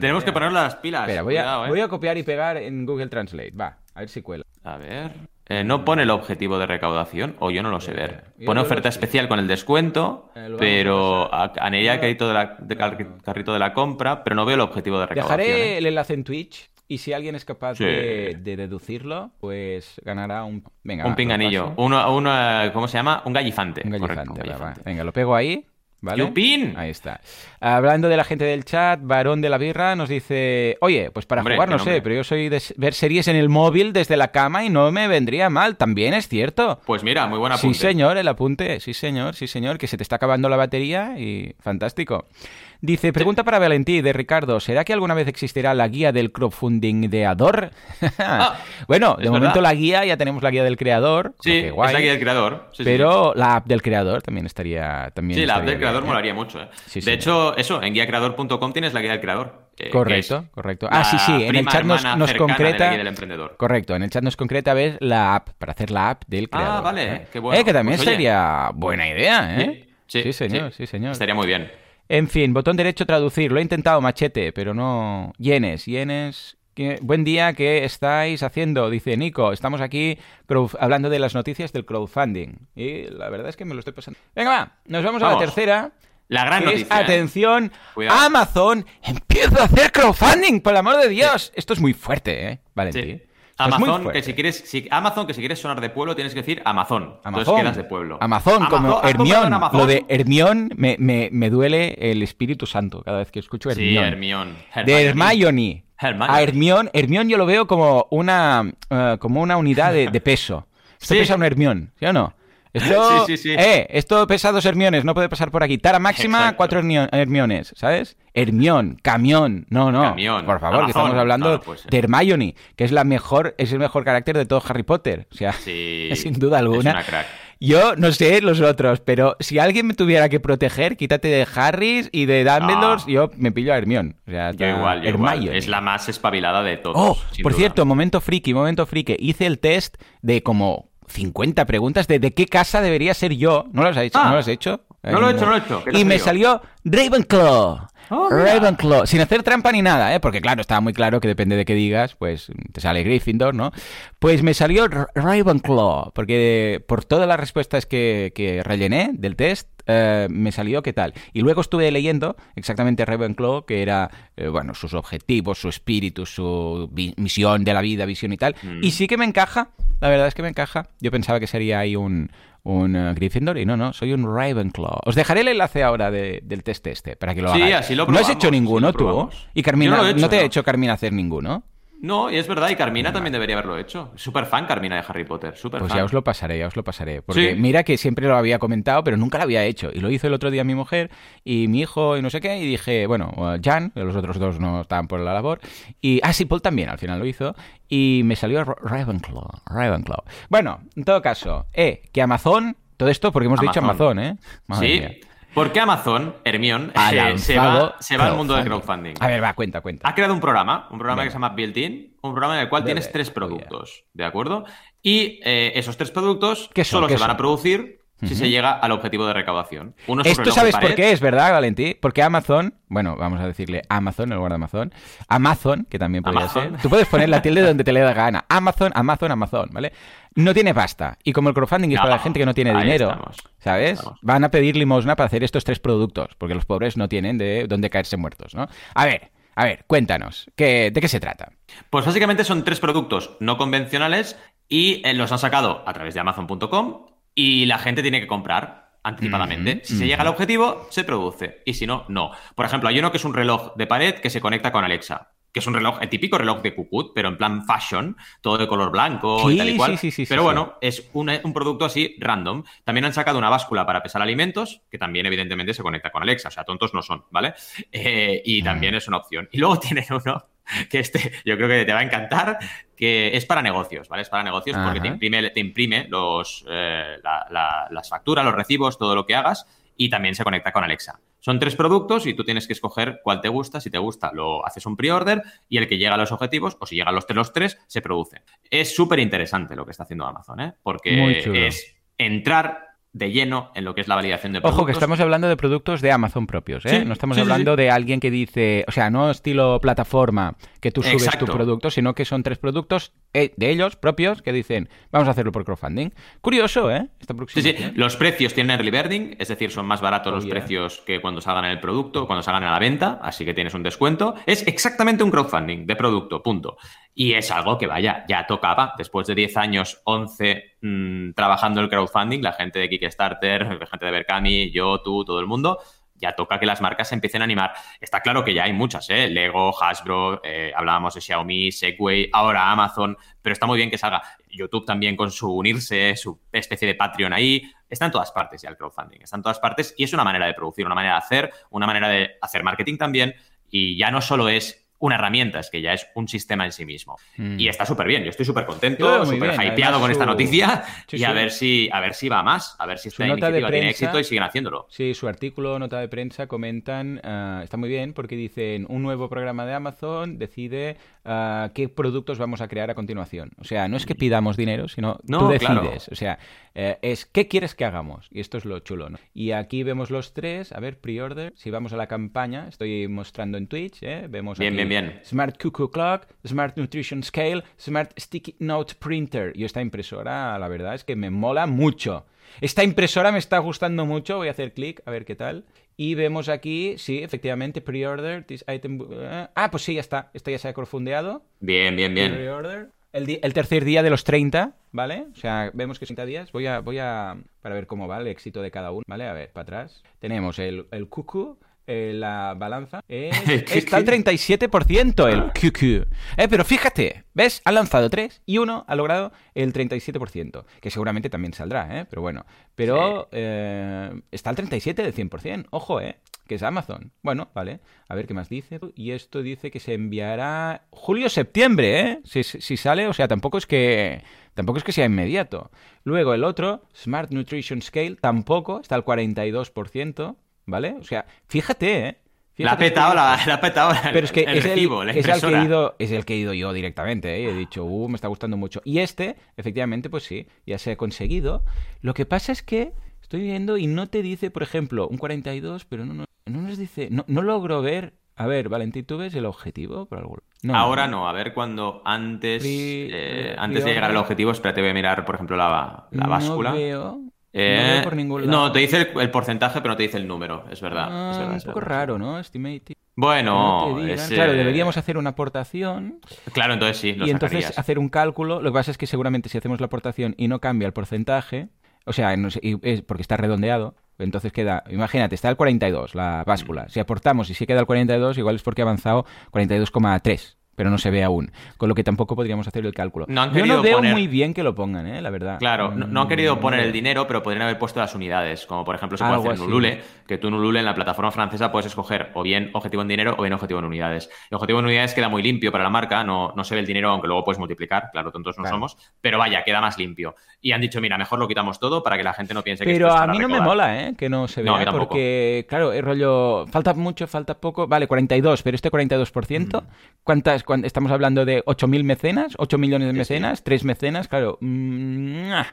Tenemos que poner las pilas. Espera, voy, a, voy a copiar y pegar en Google Translate. Va, a ver si cuela. A ver. Eh, no pone el objetivo de recaudación, o yo no lo sé ver. Pone oferta especial con el descuento, eh, pero anería el carrito de, la, carrito de la compra, pero no veo el objetivo de recaudación. Dejaré ¿eh? el enlace en Twitch y si alguien es capaz de, deducirlo, pues ganará un... Venga, un pinganillo. Uno, ¿Cómo se llama? Un gallifante. Un gallifante, Venga, lo pego ahí. ¿Vale? Ahí está. Hablando de la gente del chat, Varón de la Birra nos dice: Oye, pues para jugar no sé, pero yo soy de ver series en el móvil desde la cama y no me vendría mal. También es cierto. Pues mira, muy buena apunte. Sí, señor, el apunte. Sí, señor, sí, señor. Que se te está acabando la batería y fantástico. Dice, pregunta para Valentí de Ricardo, ¿será que alguna vez existirá la guía del crowdfunding de Ador? Ah, bueno, de momento la guía, ya tenemos la guía del creador. Sí, es la guía del creador. pero la app del creador también estaría... También sí, la app del creador molaría mucho. ¿eh? de hecho, eso, en guiacreador.com tienes la guía del creador. correcto, correcto. Ah, sí, sí, en el chat nos, concreta... Correcto, en el chat nos concreta ver la app, para hacer la app del ah, creador. Ah, vale, ¿eh? qué bueno. Eh, que también pues sería buena idea, ¿eh? Sí, señor, sí, señor. Estaría muy bien. En fin, botón derecho traducir. Lo he intentado, machete, pero no. Yenes, yenes. Buen día, ¿qué estáis haciendo? Dice Nico, estamos aquí hablando de las noticias del crowdfunding. Y la verdad es que me lo estoy pasando. Venga, va, nos vamos, a la tercera. La gran noticia. ¿eh? atención, Amazon empieza a hacer crowdfunding, por el amor de Dios. Esto es muy fuerte, ¿eh? Valentín. Amazon, que si quieres, si, Amazon, que si quieres sonar de pueblo, tienes que decir Amazon. Amazon. Entonces quedas de pueblo. Amazon, como Hermión. Lo de Hermión me, me, me, duele el Espíritu Santo cada vez que escucho Hermión. Sí, Hermión. De Hermione. A Hermión, Hermión yo lo veo como una, uh, como una unidad de, de peso. Esto pesa un Hermión, ¿sí o no? Esto, sí, sí, sí. Eh, esto pesa dos hermiones, no puede pasar por aquí. Tara máxima, cuatro hermiones, ¿sabes? Hermión, camión. No, no. por favor, que estamos hablando de Hermione, que es la mejor, es el mejor carácter de todo Harry Potter. O sea, sin duda alguna. Yo no sé los otros, pero si alguien me tuviera que proteger, quítate de Harris y de Dumbledore, yo me pillo a Hermione. O sea, yo igual, yo igual. Es la más espabilada de todos. Oh, por cierto, momento friki, momento friki. Hice el test de como 50 preguntas de de qué casa debería ser yo. ¿No las has hecho? ¿No lo has hecho? No lo he hecho, no lo he hecho. Y me salió Ravenclaw. Oh, Ravenclaw, sin hacer trampa ni nada, ¿eh? porque claro, estaba muy claro que depende de qué digas, pues te sale Gryffindor, ¿no? Pues me salió Ravenclaw, porque por todas las respuestas que, que rellené del test, eh, me salió qué tal. Y luego estuve leyendo exactamente Ravenclaw, que era, eh, bueno, sus objetivos, su espíritu, su misión de la vida, visión y tal. Y mm. sí que me encaja, la verdad es que me encaja. Yo pensaba que sería ahí un, un uh, Gryffindor y no, no, soy un Ravenclaw. Os dejaré el enlace ahora del test este para que lo sí, Así lo no has hecho ninguno tú. Y Carmina, no, te ha hecho Carmina hacer ninguno. No, y es verdad, y Carmina también debería haberlo hecho. Súper fan Carmina de Harry Potter, súper Pues fan. ya os lo pasaré, ya os lo pasaré. Porque mira que siempre lo había comentado, pero nunca lo había hecho. Y lo hizo el otro día mi mujer y mi hijo y no sé qué, y dije, bueno, Jan, los otros dos no estaban por la labor. Y, ah, sí, Paul también al final lo hizo. Y me salió Ravenclaw, Ravenclaw. Bueno, en todo caso, eh, que Amazon, todo esto porque hemos dicho Amazon, ¿eh? sí. ¿Por qué Amazon, Hermión, eh, se, va, se va al mundo del crowdfunding? A ver, va, cuenta, cuenta. Ha creado un programa, un programa que se llama Built-in, un programa en el cual tienes tres productos, ¿de acuerdo? Y eh, esos tres productos solo se van a producir si se llega al objetivo de recaudación. Esto sabes por qué es, ¿verdad, Valentí? Porque Amazon, bueno, vamos a decirle Amazon en lugar de Amazon, Amazon, que también podría ser. Tú puedes poner la tilde donde te le da gana. Amazon, Amazon, Amazon, ¿vale? No tiene pasta. Y como el crowdfunding es para la gente que no tiene dinero, ¿sabes? Van a pedir limosna para hacer estos tres productos, porque los pobres no tienen de dónde caerse muertos, ¿no? A ver, a ver, cuéntanos, ¿de qué se trata? Pues básicamente son tres productos no convencionales y eh, los han sacado a través de Amazon.com y la gente tiene que comprar anticipadamente. si se llega al objetivo, se produce. Y si no, no. Por ejemplo, hay uno que es un reloj de pared que se conecta con Alexa. Que es un reloj, el típico reloj de Cucut, pero en plan fashion, todo de color blanco y tal y cual. Sí, sí, pero bueno, es un, producto así random. También han sacado una báscula para pesar alimentos, que también evidentemente se conecta con Alexa. O sea, tontos no son, ¿vale? Eh, y también es una opción. Y luego tienen uno que este yo creo que te va a encantar, que es para negocios, ¿vale? Es para negocios porque te imprime, te imprime los, eh, las facturas, los recibos, todo lo que hagas y también se conecta con Alexa. Son tres productos y tú tienes que escoger cuál te gusta. Si te gusta, lo haces un pre-order y el que llega a los objetivos, o si llegan los tres, los tres, se produce. Es súper interesante lo que está haciendo Amazon, ¿eh? Porque es entrar de lleno en lo que es la validación de productos. Ojo, que estamos hablando de productos de Amazon propios, ¿eh? no estamos hablando de alguien que dice, o sea, no estilo plataforma que tú subes tu producto, sino que son tres productos de ellos propios que dicen, vamos a hacerlo por crowdfunding. Curioso, ¿eh? sí, sí, los precios tienen early birding, es decir, son más baratos los precios que cuando salgan en el producto, cuando salgan a la venta, así que tienes un descuento. Es exactamente un crowdfunding de producto, punto. Y es algo que, vaya, ya tocaba. Después de 10 años, 11 mm, trabajando el crowdfunding, la gente de Kickstarter, la gente de Berkami, yo, tú, todo el mundo, ya toca que las marcas se empiecen a animar. Está claro que ya hay muchas, ¿eh? Lego, Hasbro, eh, hablábamos de Xiaomi, Segway, ahora Amazon, pero está muy bien que salga YouTube también con su unirse, su especie de Patreon ahí. Está en todas partes ya el crowdfunding, está en todas partes y es una manera de producir, una manera de hacer, una manera de hacer marketing también. Y ya no solo es una herramienta, es que ya es un sistema en sí mismo. Mm. Y está súper bien, yo estoy súper contento, súper hypeado con esta noticia y a ver si a ver si va más, a ver si esta iniciativa tiene éxito y siguen haciéndolo. Sí, su artículo, nota de prensa, comentan, ah, está muy bien porque dicen, un nuevo programa de Amazon decide ah, qué productos vamos a crear a continuación. O sea, no es que pidamos dinero, sino tú decides. O sea, eh, es qué quieres que hagamos. Y esto es lo chulo, ¿no? Y aquí vemos los tres, a ver, pre-order, si vamos a la campaña, estoy mostrando en Twitch, ¿eh? vemos bien, bien, bien. Smart Cuckoo Clock, Smart Nutrition Scale, Smart Sticky Note Printer. Y esta impresora, la verdad es que me mola mucho. Esta impresora me está gustando mucho, voy a hacer clic a ver qué tal. Y vemos aquí, sí, efectivamente, pre-order, this item... Eh, ah, pues sí, ya está. Esto ya se ha crowdfundeado. Bien, bien, bien. Pre-order. El, el, tercer día de los 30, ¿vale? O sea, vemos que son 30 días. Voy a, voy a, para ver cómo va el éxito de cada uno, ¿vale? A ver, para atrás. Tenemos el, el cuckoo, eh, la balanza. está al 37% el QQ. Eh, pero fíjate, ¿ves? Han lanzado 3 y uno ha logrado el 37%. Que seguramente también saldrá, ¿eh? Pero bueno. Pero eh, está al 37 del 100%. Ojo, ¿eh? que es Amazon. Bueno, vale. A ver qué más dice. Y esto dice que se enviará julio-septiembre, ¿eh? Si, si, sale, o sea, tampoco es que tampoco es que sea inmediato. Luego el otro, Smart Nutrition Scale, tampoco, está al 42%, ¿vale? O sea, fíjate, ¿eh? la ha petado, la, petado Pero es que es, el, es, el que he ido, es el que he ido yo directamente, ¿eh? he dicho, uh, me está gustando mucho. Y este, efectivamente, pues sí, ya se ha conseguido. Lo que pasa es que estoy viendo y no te dice, por ejemplo, un 42, pero no, no, no nos dice, no, no logro ver. A ver, Valentín, ¿tú ves el objetivo por algún no, Ahora no, a ver cuando antes, eh, antes de llegar al objetivo, espérate, voy a mirar, por ejemplo, la, la báscula. No veo. Eh, no, por ningún lado. no, te dice el, porcentaje, pero no te dice el número, es verdad. Ah, es, verdad, un poco raro, ¿no? Estimated. Bueno, claro, deberíamos hacer una aportación. Claro, entonces sí. Lo y entonces hacer un cálculo. Lo que pasa es que seguramente si hacemos la aportación y no cambia el porcentaje, o sea, es porque está redondeado, entonces queda, imagínate, está el 42, la báscula. Si aportamos y si queda el 42, igual es porque ha avanzado 42,3 pero no se ve aún. Con lo que tampoco podríamos hacer el cálculo. No Yo no veo muy bien que lo pongan, ¿eh? la verdad. Claro, no, han querido mm, poner el dinero, pero podrían haber puesto las unidades. Como por ejemplo se puede hacer en Ulule, que tú en Ulule en la plataforma francesa puedes escoger o bien objetivo en dinero o bien objetivo en unidades. El objetivo en unidades queda muy limpio para la marca, no, no se ve el dinero, aunque luego puedes multiplicar, claro, tontos no somos, pero vaya, queda más limpio. Y han dicho, mira, mejor lo quitamos todo para que la gente no piense que Pero esto es a mí no me mola, ¿eh? Que no se vea, no, porque, claro, el rollo, falta mucho, falta poco, vale, 42, pero este 42%, mm. ¿cuántas, estamos hablando de 8.000 mecenas, 8 millones de mecenas, 3 mecenas, claro. Mm, ah.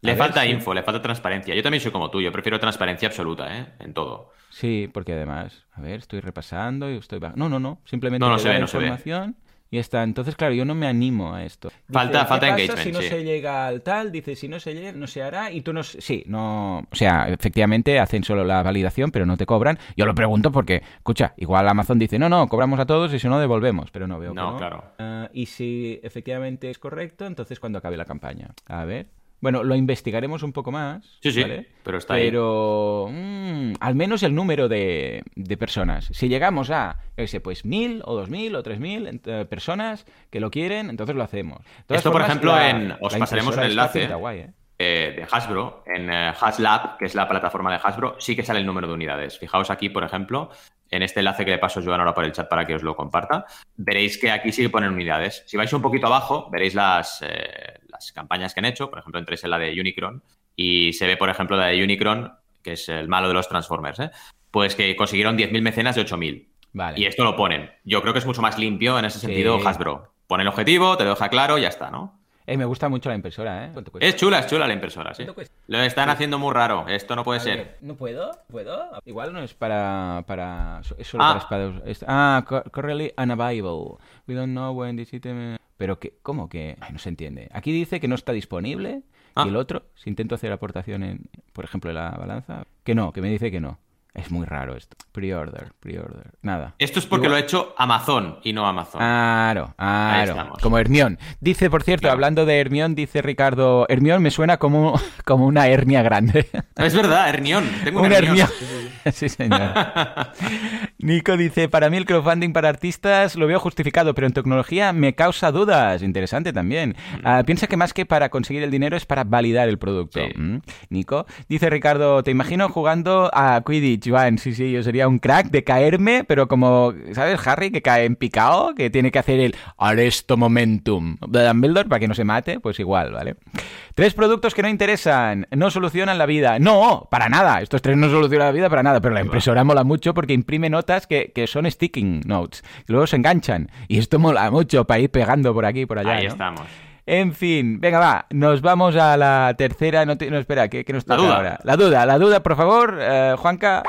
le falta info, le falta transparencia. Yo también soy como tú, yo prefiero transparencia absoluta, ¿eh? En todo. Sí, porque además, a ver, estoy repasando y estoy... No, no, no, simplemente no, no se ve, no información y está. Entonces, claro, yo no me animo a esto. falta falta engagement. Si no se llega al tal, dice, si no se llega, no se hará y tú no. Sí, no. O sea, efectivamente hacen solo la validación, pero no te cobran. Yo lo pregunto porque, escucha, igual Amazon dice, no, no, cobramos a todos y si no, devolvemos, pero no veo no, no. claro. Ah, y si efectivamente es correcto, entonces cuando acabe la campaña. A ver. Bueno, lo investigaremos un poco más. Sí, sí, pero está ahí. Pero mm, al menos el número de, personas. Si llegamos a, yo sé, pues mil o dos mil o tres mil eh, personas que lo quieren, entonces lo hacemos. Esto, por ejemplo, en, os pasaremos un enlace. ¿eh? Eh, de Hasbro, en HasLab, que es la plataforma de Hasbro, sí que sale el número de unidades. Fijaos aquí, por ejemplo, en este enlace que le paso Joan ahora por el chat para que os lo comparta, veréis que aquí sí que ponen unidades. Si vais un poquito abajo, veréis las, campañas que han hecho, por ejemplo, entréis en la de Unicron y se ve, por ejemplo, la de Unicron, que es el malo de los Transformers, ¿eh? pues que consiguieron 10.000 mecenas de 8.000. Vale. Y esto lo ponen. Yo creo que es mucho más limpio en ese sentido Hasbro. Pone el objetivo, te lo deja claro y ya está, ¿no? Eh, me gusta mucho la impresora, ¿eh? Es chula, es chula la impresora, sí. Lo están haciendo muy raro. Esto no puede ser. ¿No puedo? ¿Puedo? Igual no es para... para es solo ah. para espadas. Ah, currently unavailable. We don't know when this item... Pero que, ¿cómo que? no se entiende. Aquí dice que no está disponible y ah. el otro, si intento hacer aportación en, por ejemplo, en la balanza, que no, que me dice que no. Es muy raro esto. Pre-order, pre-order. Nada. Esto es porque lo ha hecho Amazon y no Amazon. Claro, claro. Como Hermión. Dice, por cierto, hablando de Hermión, dice Ricardo, Hermión me suena como, como una hernia grande. Es verdad, Hermión. Tengo una Hermión. sí, señor. Nico dice, para mí el crowdfunding para artistas lo veo justificado, pero en tecnología me causa dudas. Interesante también. Ah, piensa que más que para conseguir el dinero es para validar el producto. Mm. Nico. Dice Ricardo, te imagino jugando a Quidditch Joan, sí, sí, yo sería un crack de caerme, pero como, ¿sabes, Harry, que cae en picado, que tiene que hacer el Aresto Momentum de Dumbledore para que no se mate? Pues igual, ¿vale? Tres productos que no interesan, no solucionan la vida. No, para nada, estos tres no solucionan la vida para nada, pero la impresora mola mucho porque imprime notas que, son sticking notes, que luego se enganchan. Y esto mola mucho para ir pegando por aquí y por allá. Ahí estamos. En fin, venga, va, nos vamos a la tercera. No, no espera, ¿qué, nos toca ahora? La duda, la duda, por favor, eh, Juanca.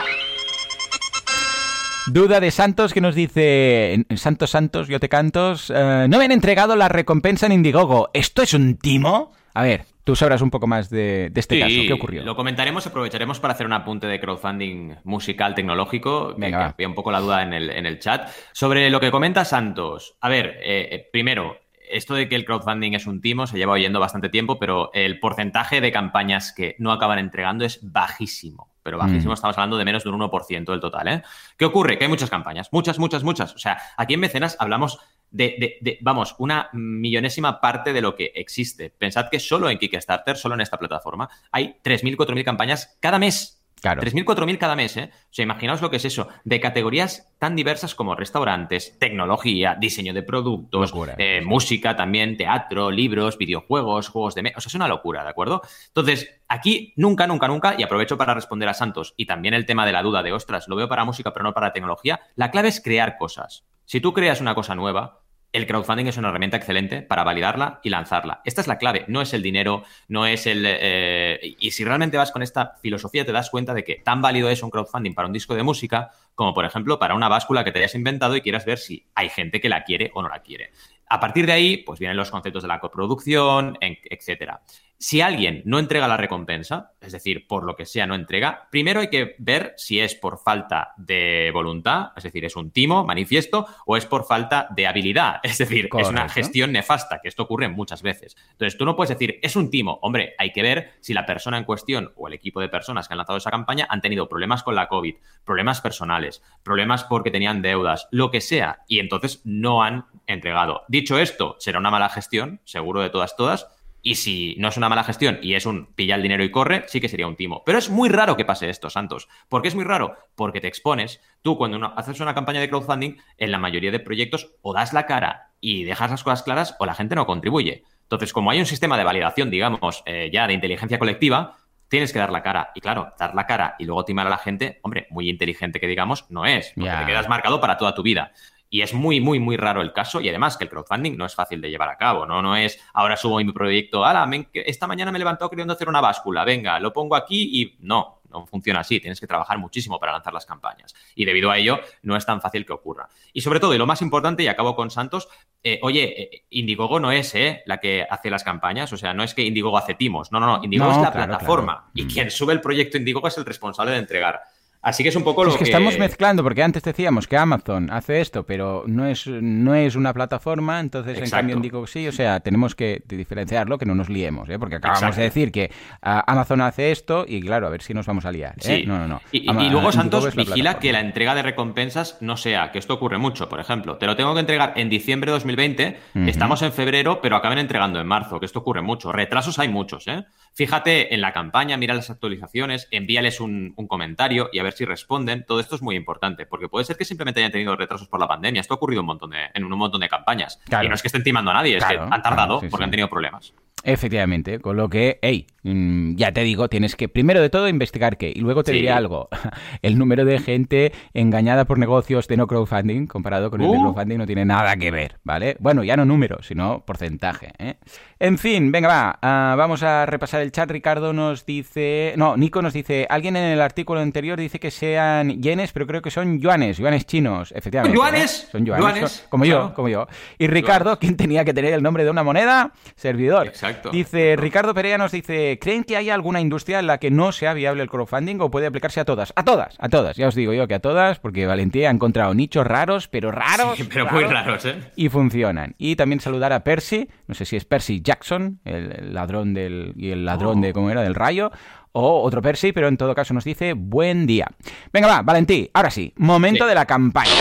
Duda de Santos que nos dice, Santos Santos, yo te cantos, eh, no me han entregado la recompensa en Indiegogo. ¿Esto es un timo? A ver, tú sabrás un poco más de, este caso. ¿Qué ocurrió? Lo comentaremos, aprovecharemos para hacer un apunte de crowdfunding musical tecnológico, Venga, que, había un poco la duda en el, en el, chat. Sobre lo que comenta Santos. A ver, eh, primero, esto de que el crowdfunding es un timo se lleva oyendo bastante tiempo, pero el porcentaje de campañas que no acaban entregando es bajísimo. Pero bajísimo, mm. estamos hablando de menos de un 1% del total. ¿eh? ¿Qué ocurre? Que hay muchas campañas, muchas, muchas, muchas. O sea, aquí en Mecenas hablamos de, de, vamos, una millonésima parte de lo que existe. Pensad que solo en Kickstarter, solo en esta plataforma, hay 3.000, 4.000 campañas cada mes. Claro. 3.000, 4.000 cada mes, ¿eh? O sea, imaginaos lo que es eso, de categorías tan diversas como restaurantes, tecnología, diseño de productos, eh, música también, teatro, libros, videojuegos, juegos de... mesa. o sea, es una locura, ¿de acuerdo? Entonces, aquí nunca, nunca, nunca, y aprovecho para responder a Santos, y también el tema de la duda de, ostras, lo veo para música, pero no para tecnología, la clave es crear cosas. Si tú creas una cosa nueva, el crowdfunding es una herramienta excelente para validarla y lanzarla. Esta es la clave, no es el dinero, no es el... Eh, y si realmente vas con esta filosofía te das cuenta de que tan válido es un crowdfunding para un disco de música como por ejemplo para una báscula que te hayas inventado y quieras ver si hay gente que la quiere o no la quiere. A partir de ahí, pues vienen los conceptos de la coproducción, etcétera. Si alguien no entrega la recompensa, es decir, por lo que sea no entrega, primero hay que ver si es por falta de voluntad, es decir, es un timo, manifiesto, o es por falta de habilidad, es decir, es una gestión nefasta, que esto ocurre muchas veces. Entonces, tú no puedes decir, es un timo, hombre, hay que ver si la persona en cuestión o el equipo de personas que han lanzado esa campaña han tenido problemas con la COVID, problemas personales, problemas porque tenían deudas, lo que sea, y entonces no han entregado. Dicho esto, será una mala gestión, seguro de todas, todas, y si no es una mala gestión y es un pilla el dinero y corre, sí que sería un timo. Pero es muy raro que pase esto, Santos. ¿Por qué es muy raro? Porque te expones. Tú, cuando haces una campaña de crowdfunding, en la mayoría de proyectos o das la cara y dejas las cosas claras o la gente no contribuye. Entonces, como hay un sistema de validación, digamos, eh, ya de inteligencia colectiva, tienes que dar la cara. Y claro, dar la cara y luego timar a la gente, hombre, muy inteligente que digamos, no es, porque te quedas marcado para toda tu vida. Y es muy, muy, muy raro el caso. Y además que el crowdfunding no es fácil de llevar a cabo, ¿no? No es ahora subo mi proyecto, ala, esta mañana me he levantado queriendo hacer una báscula, venga, lo pongo aquí y no, no funciona así. Tienes que trabajar muchísimo para lanzar las campañas. Y debido a ello, no es tan fácil que ocurra. Y sobre todo, y lo más importante, y acabo con Santos, eh, oye, eh, Indiegogo no es eh, la que hace las campañas, o sea, no es que Indiegogo hace timos, no, no, no, Indiegogo es la plataforma. Y mm. quien sube el proyecto Indiegogo es el responsable de entregar. Así que es un poco lo es que, estamos mezclando, porque antes decíamos que Amazon hace esto, pero no es, no es una plataforma, entonces en cambio digo sí, o sea, tenemos que diferenciarlo, que no nos liemos, ¿eh? porque acabamos de decir que ah, Amazon hace esto y claro, a ver si nos vamos a liar. ¿eh? No, no, no. Y, luego Santos vigila que la entrega de recompensas no sea, que esto ocurre mucho, por ejemplo, te lo tengo que entregar en diciembre de 2020, estamos en febrero, pero acaben entregando en marzo, que esto ocurre mucho. Retrasos hay muchos, ¿eh? Fíjate en la campaña, mira las actualizaciones, envíales un, comentario y a ver si responden. Todo esto es muy importante, porque puede ser que simplemente hayan tenido retrasos por la pandemia. Esto ha ocurrido un montón de, en un montón de campañas. Y no es que estén timando a nadie, es que han tardado porque han tenido problemas. Efectivamente, con lo que, hey, mm, ya te digo, tienes que primero de todo investigar qué. Y luego te diré algo. El número de gente engañada por negocios de no crowdfunding comparado con el de uh. crowdfunding no tiene nada que ver, ¿vale? Bueno, ya no número, sino porcentaje. ¿eh? En fin, venga, va. Ah, vamos a repasar el chat. Ricardo nos dice. No, Nico nos dice. Alguien en el artículo anterior dice que sean yenes, pero creo que son yuanes, yuanes chinos, efectivamente. ¿Yuanes? ¿eh? Son yuanes. como yo, como yo. Y Ricardo, ¿quién tenía que tener el nombre de una moneda? Servidor. Exacto. Dice, Ricardo Perea nos dice, ¿creen que hay alguna industria en la que no sea viable el crowdfunding o puede aplicarse a todas? A todas, a todas. Ya os digo yo que a todas, porque Valentía ha encontrado nichos raros, pero raros. pero muy raros, ¿eh? Y funcionan. Y también saludar a Percy, no sé si es Percy Jackson, el, ladrón del, y el ladrón de, ¿cómo era? Del rayo, o otro Percy, pero en todo caso nos dice buen día. Venga, va, Valentí, ahora sí, momento de la campaña.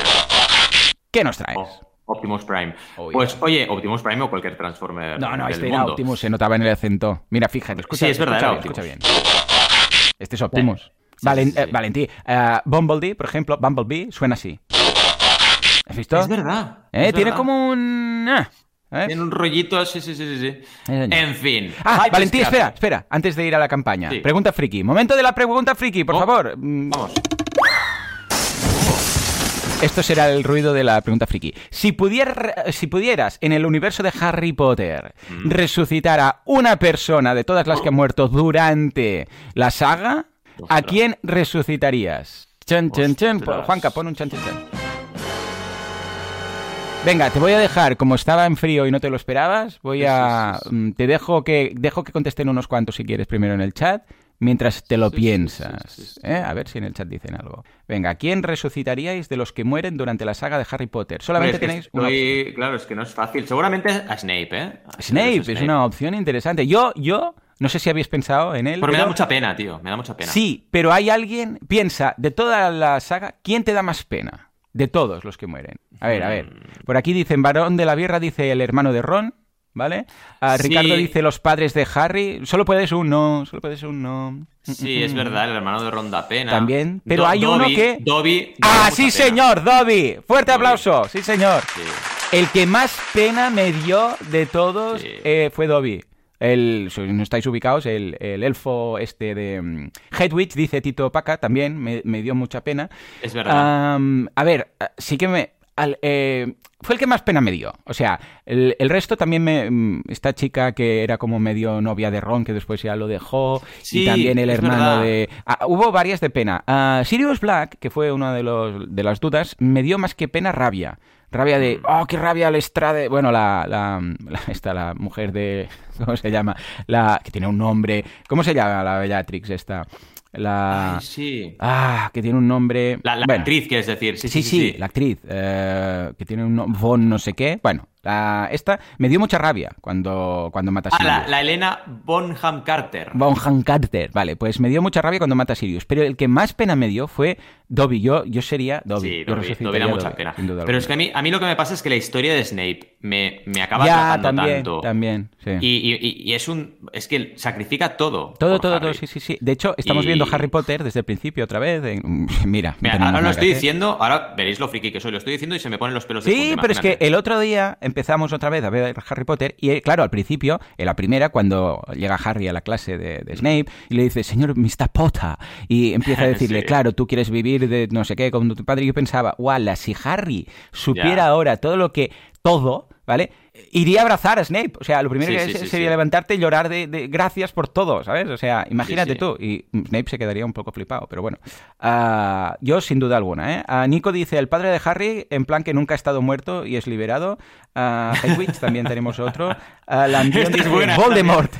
¿Qué nos traes? Oh. Optimus Prime. Oh, pues oye, Optimus Prime o cualquier Transformer. No, no, este era Optimus, se notaba en el acento. Mira, fíjate, escucha. Sí, es verdad, escucha, bien, Este es Optimus. Eh, Valentí, uh, Bumblebee, por ejemplo, Bumblebee suena así. ¿Has visto? Es verdad. ¿Eh? Tiene como un. Ah, ¿eh? Tiene un rollito, sí, sí, sí, sí. En fin. Ah, Valentí, espera, espera, antes de ir a la campaña. Pregunta friki. Momento de la pregunta friki, por oh, favor. Vamos. Esto será el ruido de la pregunta friki. Si, si pudieras, en el universo de Harry Potter, mm. resucitar a una persona de todas las que han muerto durante la saga, ¿a quién resucitarías? Chen, chen, chen. Juanca, pon un chan, chen, chen. Venga, te voy a dejar, como estaba en frío y no te lo esperabas, voy a... Mm, te dejo que, dejo que contesten unos cuantos si quieres primero en el chat mientras te lo piensas. ¿eh? A ver si en el chat dicen algo. Venga, ¿quién resucitaríais de los que mueren durante la saga de Harry Potter? Solamente tenéis una Claro, es que no es fácil. Seguramente a Snape, ¿eh? Snape, es una opción interesante. Yo, yo... No sé si habéis pensado en él. Pero, me da mucha pena, tío. Me da mucha pena. Sí, pero hay alguien. Piensa, de toda la saga, ¿quién te da más pena? De todos los que mueren. A ver, a ver. Mm. Por aquí dicen: Varón de la Bierra dice el hermano de Ron. ¿vale? Ah, Ricardo dice los padres de Harry. Solo puedes un no, solo puedes un no. Sí, es verdad, el hermano de Ronda Pena. También, pero hay uno que... Dobby. Ah, sí, señor, Dobby. Fuerte aplauso, sí, señor. El que más pena me dio de todos eh, fue Dobby. El, si no estáis ubicados, el, elfo este de um, Hedwig, dice Tito Paca, también me, dio mucha pena. Es verdad. a ver, sí que me, eh, fue el que más pena me dio. O sea, el, resto también me. Mm, esta chica que era como medio novia de Ron, que después ya lo dejó. y también el hermano de. Ah, hubo varias de pena. Uh, Sirius Black, que fue una de, los, de las dudas, me dio más que pena rabia. Rabia de, oh, qué rabia Lestrade. Bueno, la, la, la, esta, la mujer de, ¿cómo se llama? La, que tiene un nombre, ¿cómo se llama la Bellatrix esta? La... sí. Ah, que tiene un nombre... La, actriz, quieres decir. Sí, sí, sí, la actriz. Eh, que tiene un Von no sé qué. Bueno, esta me dio mucha rabia cuando, cuando mata a Sirius. Ah, la, Elena Bonham Carter. Bonham Carter, vale, pues me dio mucha rabia cuando mata a Sirius. Pero el que más pena me dio fue Dobby. Yo, yo sería Dobby. Sí, Dobby, da mucha pena. Pero es que a mí, a mí lo que me pasa es que la historia de Snape me, me acaba ya, también, tanto. También, sí. Y, y, es un. Es que sacrifica todo. Todo, todo, todo, sí, sí, sí. De hecho, estamos viendo Harry Potter desde el principio otra vez. mira, mira ahora lo estoy diciendo, ahora veréis lo friki que soy, lo estoy diciendo y se me ponen los pelos de Sí, pero es que el otro día empezamos otra vez a ver Harry Potter y eh, claro, al principio, en la primera, cuando llega Harry a la clase de, Snape y le dice, señor Mr. Potter, y empieza a decirle, claro, tú quieres vivir de no sé qué con tu padre, y yo pensaba, wala, si Harry supiera ahora todo lo que, todo, ¿vale? Iría a abrazar a Snape. O sea, lo primero que sería levantarte y llorar de, gracias por todo, ¿sabes? O sea, imagínate tú. Y Snape se quedaría un poco flipado, pero bueno. Ah, yo, sin duda alguna, ¿eh? Uh, Nico dice, el padre de Harry, en plan que nunca ha estado muerto y es liberado. Uh, también tenemos otro. Dice, Voldemort.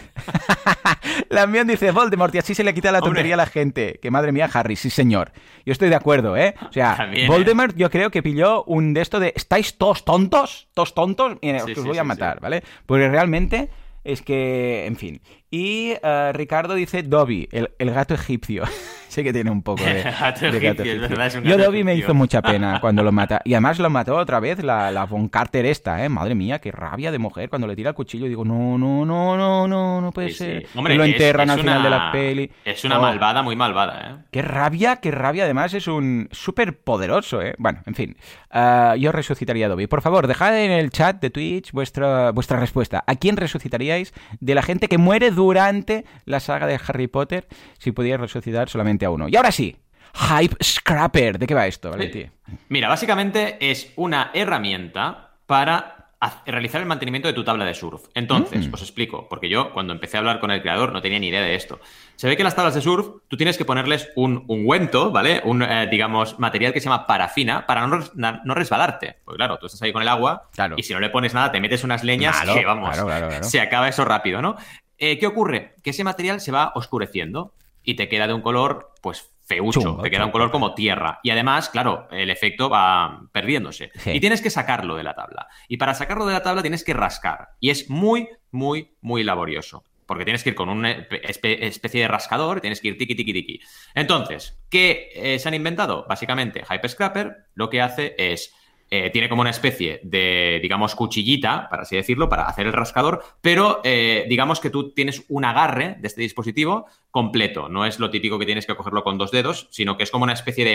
Lambión dice, Voldemort, y así se le quita la tontería a la gente. Que madre mía, Harry, sí señor. Yo estoy de acuerdo, ¿eh? O sea, ¿eh? Voldemort yo creo que pilló un de esto de, ¿estáis todos tontos? ¿Todos tontos? Voy a matar, ¿vale? Porque realmente es que, en fin. Y uh, Ricardo dice Dobby, el, el gato egipcio. sé que tiene un poco de, gato de gato egipcio. Yo Dobby me hizo mucha pena cuando lo mata. Y además lo mató otra vez la, la Von Carter esta, ¿eh? Madre mía, qué rabia de mujer. Cuando le tira el cuchillo digo, no, no, no, no, no, no puede ser. Hombre, y lo enterran al final de la peli. Es una oh. malvada, muy malvada, ¿eh? Qué rabia, qué rabia. Además es un súper poderoso, ¿eh? Bueno, en fin. Uh, yo resucitaría a Dobby. Por favor, dejad en el chat de Twitch vuestra, vuestra respuesta. ¿A quién resucitaríais de la gente que muere durante la saga de Harry Potter si pudierais resucitar solamente a uno? Y ahora sí, Hype Scrapper. ¿De qué va esto, Valentín? Mira, básicamente es una herramienta para realizar el mantenimiento de tu tabla de surf. Entonces, mm. os explico, porque yo cuando empecé a hablar con el creador no tenía ni idea de esto. Se ve que las tablas de surf tú tienes que ponerles un ungüento, ¿vale? Un, eh, digamos, material que se llama parafina para no, resbalarte. Porque claro, tú estás ahí con el agua y si no le pones nada te metes unas leñas que, vamos, se acaba eso rápido, ¿no? Eh, ¿Qué ocurre? Que ese material se va oscureciendo y te queda de un color, pues, feucho, te queda un color como tierra. Y además, claro, el efecto va perdiéndose. Y tienes que sacarlo de la tabla. Y para sacarlo de la tabla tienes que rascar. Y es muy, muy, muy laborioso. Porque tienes que ir con una especie de rascador, tienes que ir tiki, tiki, tiki. Entonces, ¿qué eh, se han inventado? Básicamente, Hype Scrapper lo que hace es eh, tiene como una especie de, digamos, cuchillita, para así decirlo, para hacer el rascador, pero eh, digamos que tú tienes un agarre de este dispositivo completo. No es lo típico que tienes que cogerlo con dos dedos, sino que es como una especie de...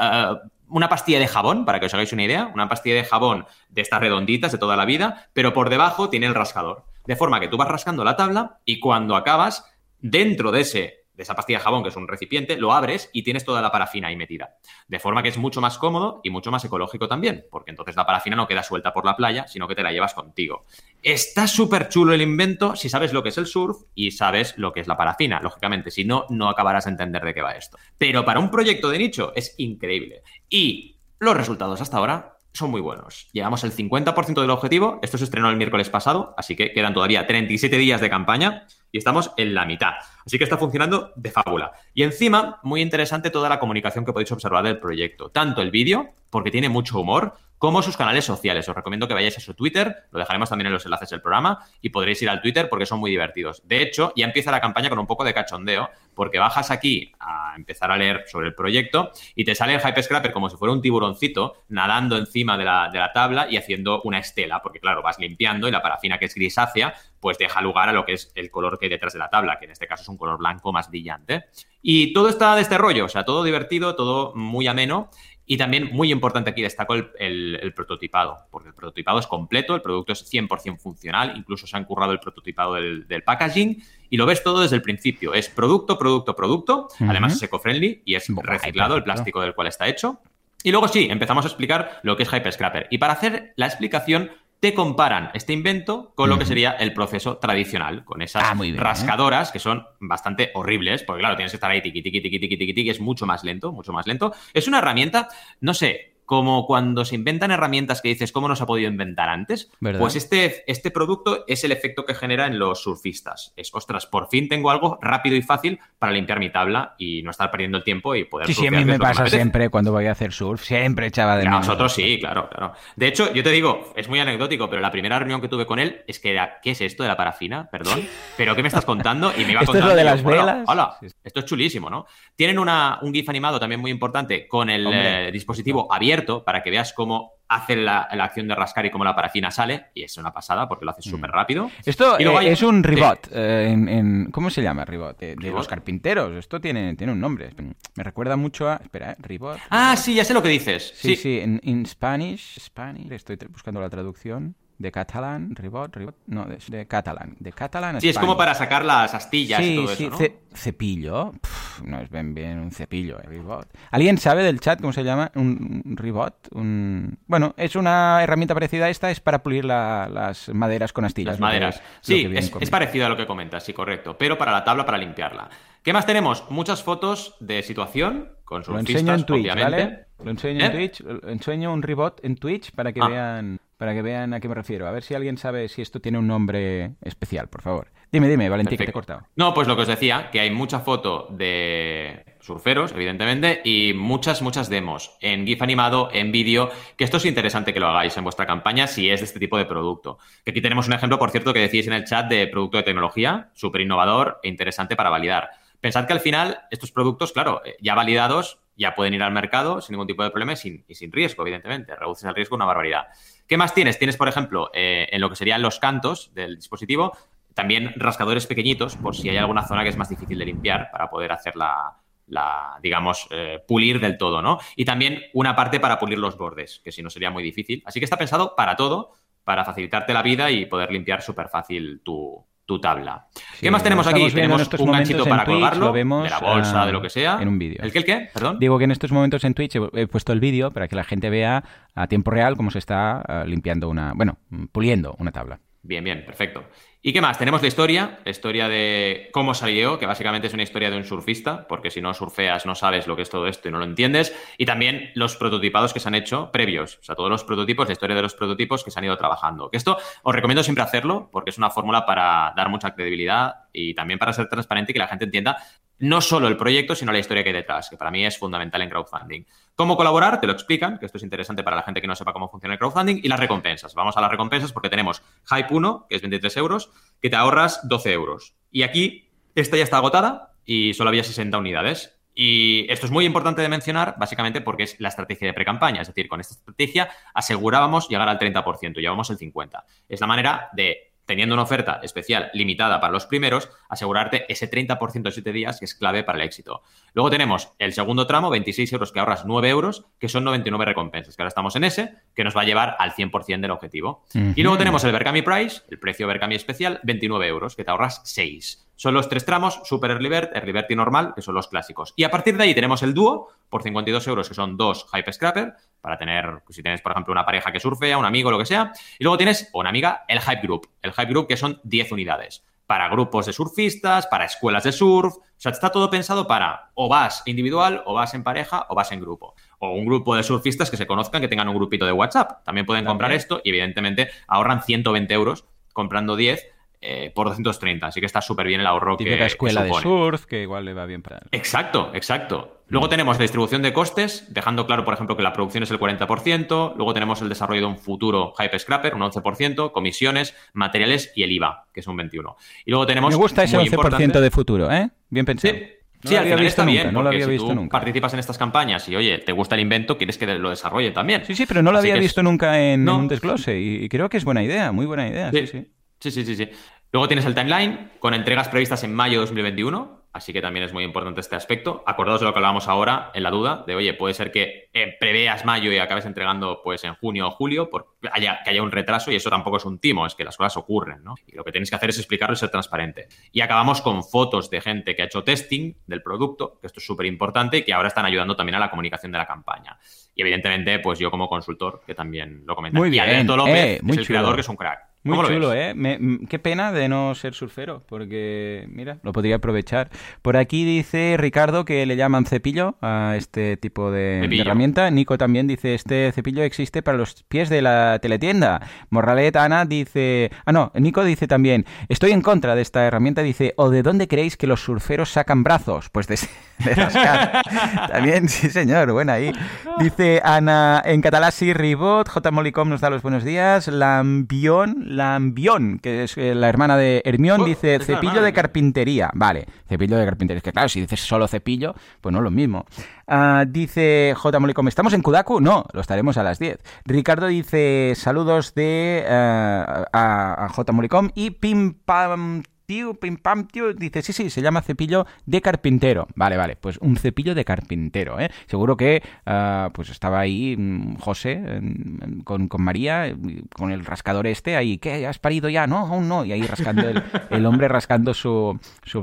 Eh, una pastilla de jabón, para que os hagáis una idea, una pastilla de jabón de estas redonditas de toda la vida, pero por debajo tiene el rascador. De forma que tú vas rascando la tabla y cuando acabas, dentro de ese de esa pastilla de jabón, que es un recipiente, lo abres y tienes toda la parafina ahí metida. De forma que es mucho más cómodo y mucho más ecológico también, porque entonces la parafina no queda suelta por la playa, sino que te la llevas contigo. Está súper chulo el invento si sabes lo que es el surf y sabes lo que es la parafina, lógicamente. Si no, no acabarás a entender de qué va esto. Pero para un proyecto de nicho es increíble. Y los resultados hasta ahora son muy buenos. Llegamos al 50% del objetivo. Esto se estrenó el miércoles pasado, así que quedan todavía 37 días de campaña y estamos en la mitad. Así que está funcionando de fábula. Y encima, muy interesante toda la comunicación que podéis observar del proyecto. Tanto el vídeo, porque tiene mucho humor, como sus canales sociales. Os recomiendo que vayáis a su Twitter, lo dejaremos también en los enlaces del programa y podréis ir al Twitter porque son muy divertidos. De hecho, ya empieza la campaña con un poco de cachondeo, porque bajas aquí a empezar a leer sobre el proyecto y te sale el Hype Scrapper como si fuera un tiburoncito nadando encima de la, de la tabla y haciendo una estela, porque claro, vas limpiando y la parafina que es grisácea, pues deja lugar a lo que es el color que hay detrás de la tabla, que en este caso es un color blanco más brillante. Y todo está de este rollo, o sea, todo divertido, todo muy ameno. Y también, muy importante aquí, destaco el, prototipado, porque el prototipado es completo, el producto es 100% funcional, incluso se han currado el prototipado del, packaging y lo ves todo desde el principio. Es producto, producto, producto, además es eco-friendly y es reciclado el plástico del cual está hecho. Y luego sí, empezamos a explicar lo que es Hyperscraper. Y para hacer la explicación, te comparan este invento con lo que sería el proceso tradicional, con esas ah, ¿eh? rascadoras que son bastante horribles, porque claro, tienes que estar ahí tiqui, tiqui, tiqui, tiqui, tiqui, tiqui, es mucho más lento, mucho más lento. Es una herramienta, no sé, como cuando se inventan herramientas que dices, ¿cómo no se ha podido inventar antes? Pues este, este producto es el efecto que genera en los surfistas. Es, ostras, por fin tengo algo rápido y fácil para limpiar mi tabla y no estar perdiendo el tiempo y poder Sí, sí, a mí me pasa siempre cuando voy a hacer surf, siempre echaba de. Nosotros sí, claro, claro. De hecho, yo te digo, es muy anecdótico, pero la primera reunión que tuve con él es que era, ¿qué es esto de la parafina? Perdón, ¿pero qué me estás contando? Y me iba ¿Esto contando. Es lo de las velas? Hola, esto es chulísimo, ¿no? Tienen una, un GIF animado también muy importante con el eh, dispositivo abierto para que veas cómo hace la, acción de rascar y cómo la parafina sale, y es una pasada porque lo hace súper mm. rápido. Esto eh, es un ribot, eh, en, ¿cómo se llama ribot? De, los carpinteros, esto tiene, tiene un nombre, me recuerda mucho a, espera, ribot. Ah, sí, ya sé lo que dices. Sí, sí, en, Spanish, Spanish, estoy buscando la traducción de catalán, ribot, ribot, no, de, catalán, de catalán. Sí, es como para sacar las astillas y todo sí, eso, ¿no? cepillo, no es bien bien un cepillo, eh, ribot. ¿Alguien sabe del chat cómo se llama un, ribot? Un... Bueno, es una herramienta parecida a esta, es para pulir las maderas con astillas. Las maderas. sí, es, parecido a lo que comentas, sí, correcto, pero para la tabla para limpiarla. ¿Qué más tenemos? Muchas fotos de situación con surfistas, Lo enseño en Twitch, ¿vale? Lo enseño en ¿Eh? Twitch, enseño un ribot en Twitch para que ah. vean para que vean a qué me refiero. A ver si alguien sabe si esto tiene un nombre especial, por favor. Dime, dime, Valentín, que te he cortado. No, pues lo que os decía, que hay mucha foto de surferos, evidentemente, y muchas, muchas demos en GIF animado, en vídeo, que esto es interesante que lo hagáis en vuestra campaña si es de este tipo de producto. Que aquí tenemos un ejemplo, por cierto, que decís en el chat de producto de tecnología, súper innovador e interesante para validar. Pensad que al final estos productos, claro, eh, ya validados, ya pueden ir al mercado sin ningún tipo de problema y sin, y sin riesgo, evidentemente. Reduces el riesgo una barbaridad. ¿Qué más tienes? Tienes, por ejemplo, eh, en lo que serían los cantos del dispositivo, también rascadores pequeñitos por si hay alguna zona que es más difícil de limpiar para poder hacer la, digamos, eh, pulir del todo, ¿no? Y también una parte para pulir los bordes, que si no sería muy difícil. Así que está pensado para todo, para facilitarte la vida y poder limpiar súper fácil tu, tu tabla. ¿Qué más tenemos aquí? Tenemos un ganchito para colgarlo, de la bolsa, de lo que sea. En un vídeo. ¿El qué, el qué? Perdón. Digo que en estos momentos en Twitch he, puesto el vídeo para que la gente vea a tiempo real cómo se está eh, limpiando una, bueno, puliendo una tabla. Bien, bien, perfecto. ¿Y qué más? Tenemos la historia, la historia de cómo salió, que básicamente es una historia de un surfista, porque si no surfeas no sabes lo que es todo esto y no lo entiendes. Y también los prototipados que se han hecho previos, o sea, todos los prototipos, la historia de los prototipos que se han ido trabajando. Que esto os recomiendo siempre hacerlo, porque es una fórmula para dar mucha credibilidad y también para ser transparente y que la gente entienda no solo el proyecto, sino la historia que hay detrás, que para mí es fundamental en crowdfunding. ¿Cómo colaborar? Te lo explican, que esto es interesante para la gente que no sepa cómo funciona el crowdfunding, y las recompensas. Vamos a las recompensas porque tenemos Hype 1, que es 23 euros, que te ahorras 12 euros. Y aquí, esta ya está agotada y solo había 60 unidades. Y esto es muy importante de mencionar, básicamente porque es la estrategia de pre-campaña. Es decir, con esta estrategia asegurábamos llegar al 30%, llevamos el 50%. Es la manera de teniendo una oferta especial limitada para los primeros, asegurarte ese 30% de 7 días que es clave para el éxito. Luego tenemos el segundo tramo, 26 euros que ahorras 9 euros, que son 99 recompensas, que ahora estamos en ese, que nos va a llevar al 100% del objetivo. Y luego tenemos el Berkami Price, el precio Berkami especial, 29 euros, que te ahorras 6. Son los tres tramos, Super Early Bird, Early Bird y normal, que son los clásicos. Y a partir de ahí tenemos el dúo, por 52 euros, que son dos Hype Scrapper, para tener, pues, si tienes, por ejemplo, una pareja que surfea, un amigo, lo que sea. Y luego tienes, o una amiga, el Hype Group. El Hype Group, que son 10 unidades. Para grupos de surfistas, para escuelas de surf. O sea, está todo pensado para o vas individual, o vas en pareja, o vas en grupo. O un grupo de surfistas que se conozcan, que tengan un grupito de WhatsApp. También pueden comprar esto y, evidentemente, ahorran 120 euros comprando 10 eh, por 230. Así que está súper bien el ahorro que, la escuela de surf, que igual le va bien para... Exacto, exacto. Luego tenemos la distribución de costes, dejando claro, por ejemplo, que la producción es el 40%. Luego tenemos el desarrollo de un futuro Hype Scrapper, un 11%, comisiones, materiales y el IVA, que es un 21%. Y luego tenemos... Me gusta ese 11% de futuro, ¿eh? Bien pensado. Sí. No había visto bien, no lo había si visto tú nunca. participas en estas campañas y, oye, te gusta el invento, quieres que lo desarrolle también. Sí, sí, pero no lo había visto nunca en, un desglose y, creo que es buena idea, muy buena idea. sí. sí. Sí, sí, sí, sí. Luego tienes el timeline con entregas previstas en mayo de 2021, así que también es muy importante este aspecto. Acordaos de lo que hablábamos ahora en la duda, de oye, puede ser que eh, preveas mayo y acabes entregando pues en junio o julio, porque haya, que haya un retraso y eso tampoco es un timo, es que las cosas ocurren, ¿no? Y lo que tienes que hacer es explicarlo y ser transparente. Y acabamos con fotos de gente que ha hecho testing del producto, que esto es súper importante y que ahora están ayudando también a la comunicación de la campaña. Y evidentemente, pues yo como consultor, que también lo comenté. Muy bien. Y Alberto López eh, es el creador, que es un crack. Muy chulo, ¿eh? qué pena de no ser surfero, porque, mira, lo podría aprovechar. Por aquí dice Ricardo que le llaman cepillo a este tipo de, herramienta. Nico también dice, este cepillo existe para los pies de la teletienda. Morralet, Ana dice... Ah, no, Nico dice también, estoy en contra de esta herramienta. Dice, ¿o de dónde creéis que los surferos sacan brazos? Pues de, rascar. también, sí señor, buena ahí. Dice Ana, en catalán sí, Ribot, J. Molicom nos da los buenos días. Lambión Lambión, que es eh, la hermana de Hermión, oh, dice cepillo de carpintería. Vale, cepillo de carpintería. Es que claro, si dices solo cepillo, pues no es lo mismo. Ah, dice J. Molicom, ¿estamos en Kudaku? No, lo estaremos a las 10. Ricardo dice saludos de eh, a, J. Molicom y Pim Pam tío, pim pam, tío, dice, sí, sí, se llama cepillo de carpintero. Vale, vale, pues un cepillo de carpintero, ¿eh? Seguro que ah, pues estaba ahí mm, José con, María, con el rascador este, ahí, ¿qué? ¿Has parido ya? No, aún no. Y ahí rascando el, hombre rascando su,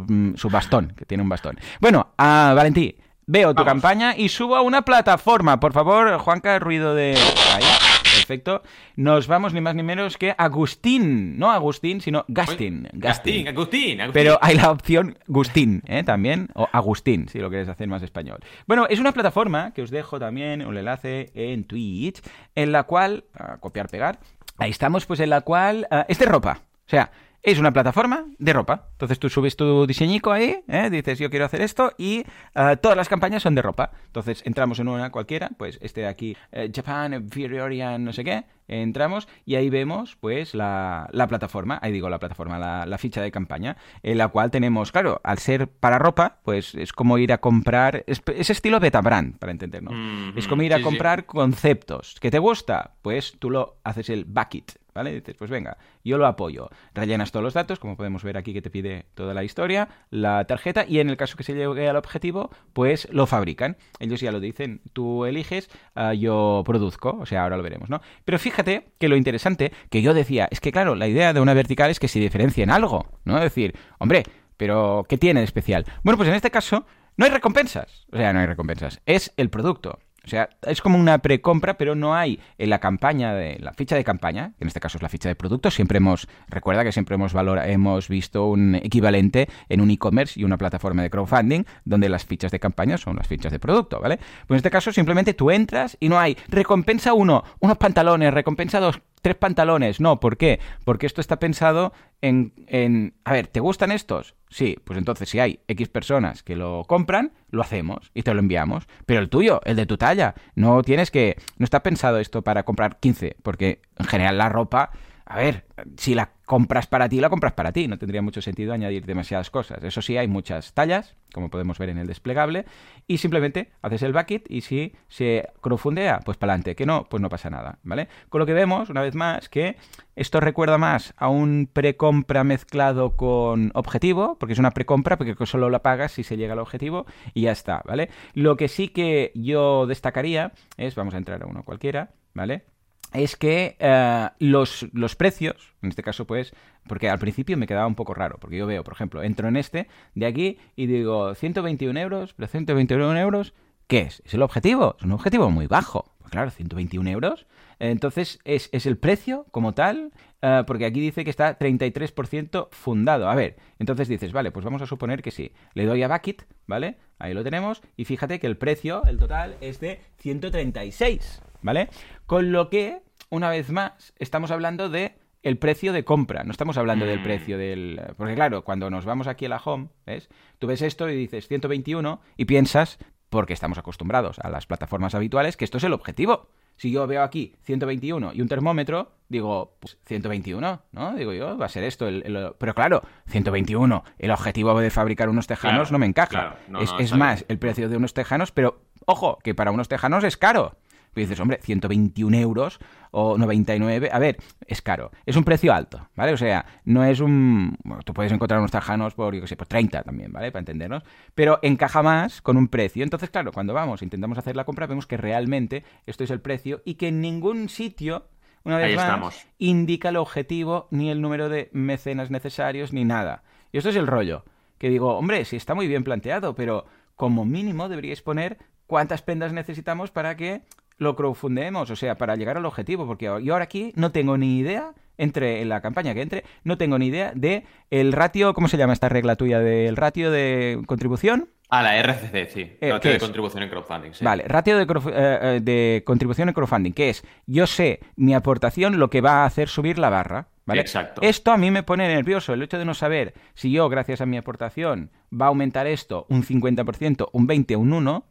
mm, su, bastón, que tiene un bastón. Bueno, a Valentí, veo tu campaña y subo a una plataforma. Por favor, Juanca, ruido de... Ahí. Perfecto. Nos vamos ni más ni menos que Agustín. No Agustín, sino Gastin. Gastin, Agustín, Pero hay la opción Gustín, ¿eh? También. O Agustín, si lo quieres hacer más español. Bueno, es una plataforma que os dejo también un enlace en Twitch, en la cual... copiar, pegar. Ahí estamos, pues en la cual... Ah, es de ropa. O sea, es una plataforma de ropa. Entonces tú subes tu diseñico ahí, ¿eh? dices yo quiero hacer esto y eh, todas las campañas son de ropa. Entonces entramos en una cualquiera, pues este de aquí, eh, Japan, Virorian, no sé qué, entramos y ahí vemos pues la, plataforma, ahí digo la plataforma, la, ficha de campaña, en la cual tenemos, claro, al ser para ropa, pues es como ir a comprar, es, estilo beta brand, para entendernos. es como ir a comprar conceptos. ¿Que te gusta? Pues tú lo haces el bucket, ¿vale? Dices, pues venga, yo lo apoyo. Rellenas todos los datos, como podemos ver aquí que te pide toda la historia, la tarjeta, y en el caso que se llegue al objetivo, pues lo fabrican. Ellos ya lo dicen, tú eliges, ah, yo produzco, o sea, ahora lo veremos, ¿no? Pero fíjate que lo interesante que yo decía, es que claro, la idea de una vertical es que se diferencien algo, ¿no? Es decir, hombre, pero ¿qué tiene de especial? Bueno, pues en este caso no hay recompensas, o sea, no hay recompensas, es el producto. O sea, es como una precompra, pero no hay en la campaña, de la ficha de campaña, que en este caso es la ficha de producto, siempre hemos, recuerda que siempre hemos, valora, hemos visto un equivalente en un e-commerce y una plataforma de crowdfunding, donde las fichas de campaña son las fichas de producto, ¿vale? Pues en este caso simplemente tú entras y no hay recompensa uno, unos pantalones, recompensa dos, tres pantalones. No, ¿por qué? Porque esto está pensado en, en, a ver, ¿te gustan estos? Sí, pues entonces si hay X personas que lo compran, lo hacemos y te lo enviamos. Pero el tuyo, el de tu talla, no tienes que, no está pensado esto para comprar 15, porque en general la ropa a ver, si la compras para ti, la compras para ti. No tendría mucho sentido añadir demasiadas cosas. Eso sí, hay muchas tallas, como podemos ver en el desplegable, y simplemente haces el bucket y si se crowdfundea, pues para adelante. Que no, pues no pasa nada, ¿vale? Con lo que vemos, una vez más, que esto recuerda más a un precompra mezclado con objetivo, porque es una precompra, porque solo la pagas si se llega al objetivo y ya está, ¿vale? Lo que sí que yo destacaría es, vamos a entrar a uno cualquiera, ¿vale? Es que eh, los, los, precios, en este caso pues, porque al principio me quedaba un poco raro, porque yo veo, por ejemplo, entro en este de aquí y digo 121 euros, pero 121 euros, ¿qué es? ¿Es el objetivo? Es un objetivo muy bajo. Pues claro, 121 euros. Entonces, ¿es, es el precio como tal? Eh, porque aquí dice que está 33% fundado. A ver, entonces dices, vale, pues vamos a suponer que sí. Le doy a Bucket, ¿vale? Ahí lo tenemos. Y fíjate que el precio, el total, es de 136. ¿vale? Con lo que, una vez más, estamos hablando de el precio de compra, no estamos hablando del mm. precio del... Porque claro, cuando nos vamos aquí a la home, ¿ves? Tú ves esto y dices 121 y piensas, porque estamos acostumbrados a las plataformas habituales, que esto es el objetivo. Si yo veo aquí 121 y un termómetro, digo, pues 121, ¿no? Digo yo, va a ser esto. El, Pero claro, 121, el objetivo de fabricar unos tejanos no me encaja. es más, el precio de unos tejanos, pero ojo, que para unos tejanos es caro. Y dices, hombre, 121 euros o 99, a ver, es caro. Es un precio alto, ¿vale? O sea, no es un... Bueno, tú puedes encontrar unos tajanos por, yo qué sé, por 30 también, ¿vale? Para entendernos. Pero encaja más con un precio. Entonces, claro, cuando vamos, intentamos hacer la compra, vemos que realmente esto es el precio y que en ningún sitio una vez más, indica el objetivo, ni el número de mecenas necesarios, ni nada. Y esto es el rollo. Que digo, hombre, sí está muy bien planteado, pero como mínimo deberíais poner cuántas prendas necesitamos para que lo crowdfundemos, o sea, para llegar al objetivo, porque yo ahora aquí no tengo ni idea entre en la campaña que entre, no tengo ni idea de el ratio, ¿cómo se llama esta regla tuya del ratio de contribución? Ah, la RCC, sí. Eh, ratio de contribución en crowdfunding. Sí. Vale, ratio de, eh, eh, de, contribución en crowdfunding, que es yo sé mi aportación lo que va a hacer subir la barra. ¿Vale? Exacto. Esto a mí me pone nervioso, el hecho de no saber si yo, gracias a mi aportación, va a aumentar esto un 50%, un 20%, un 1%,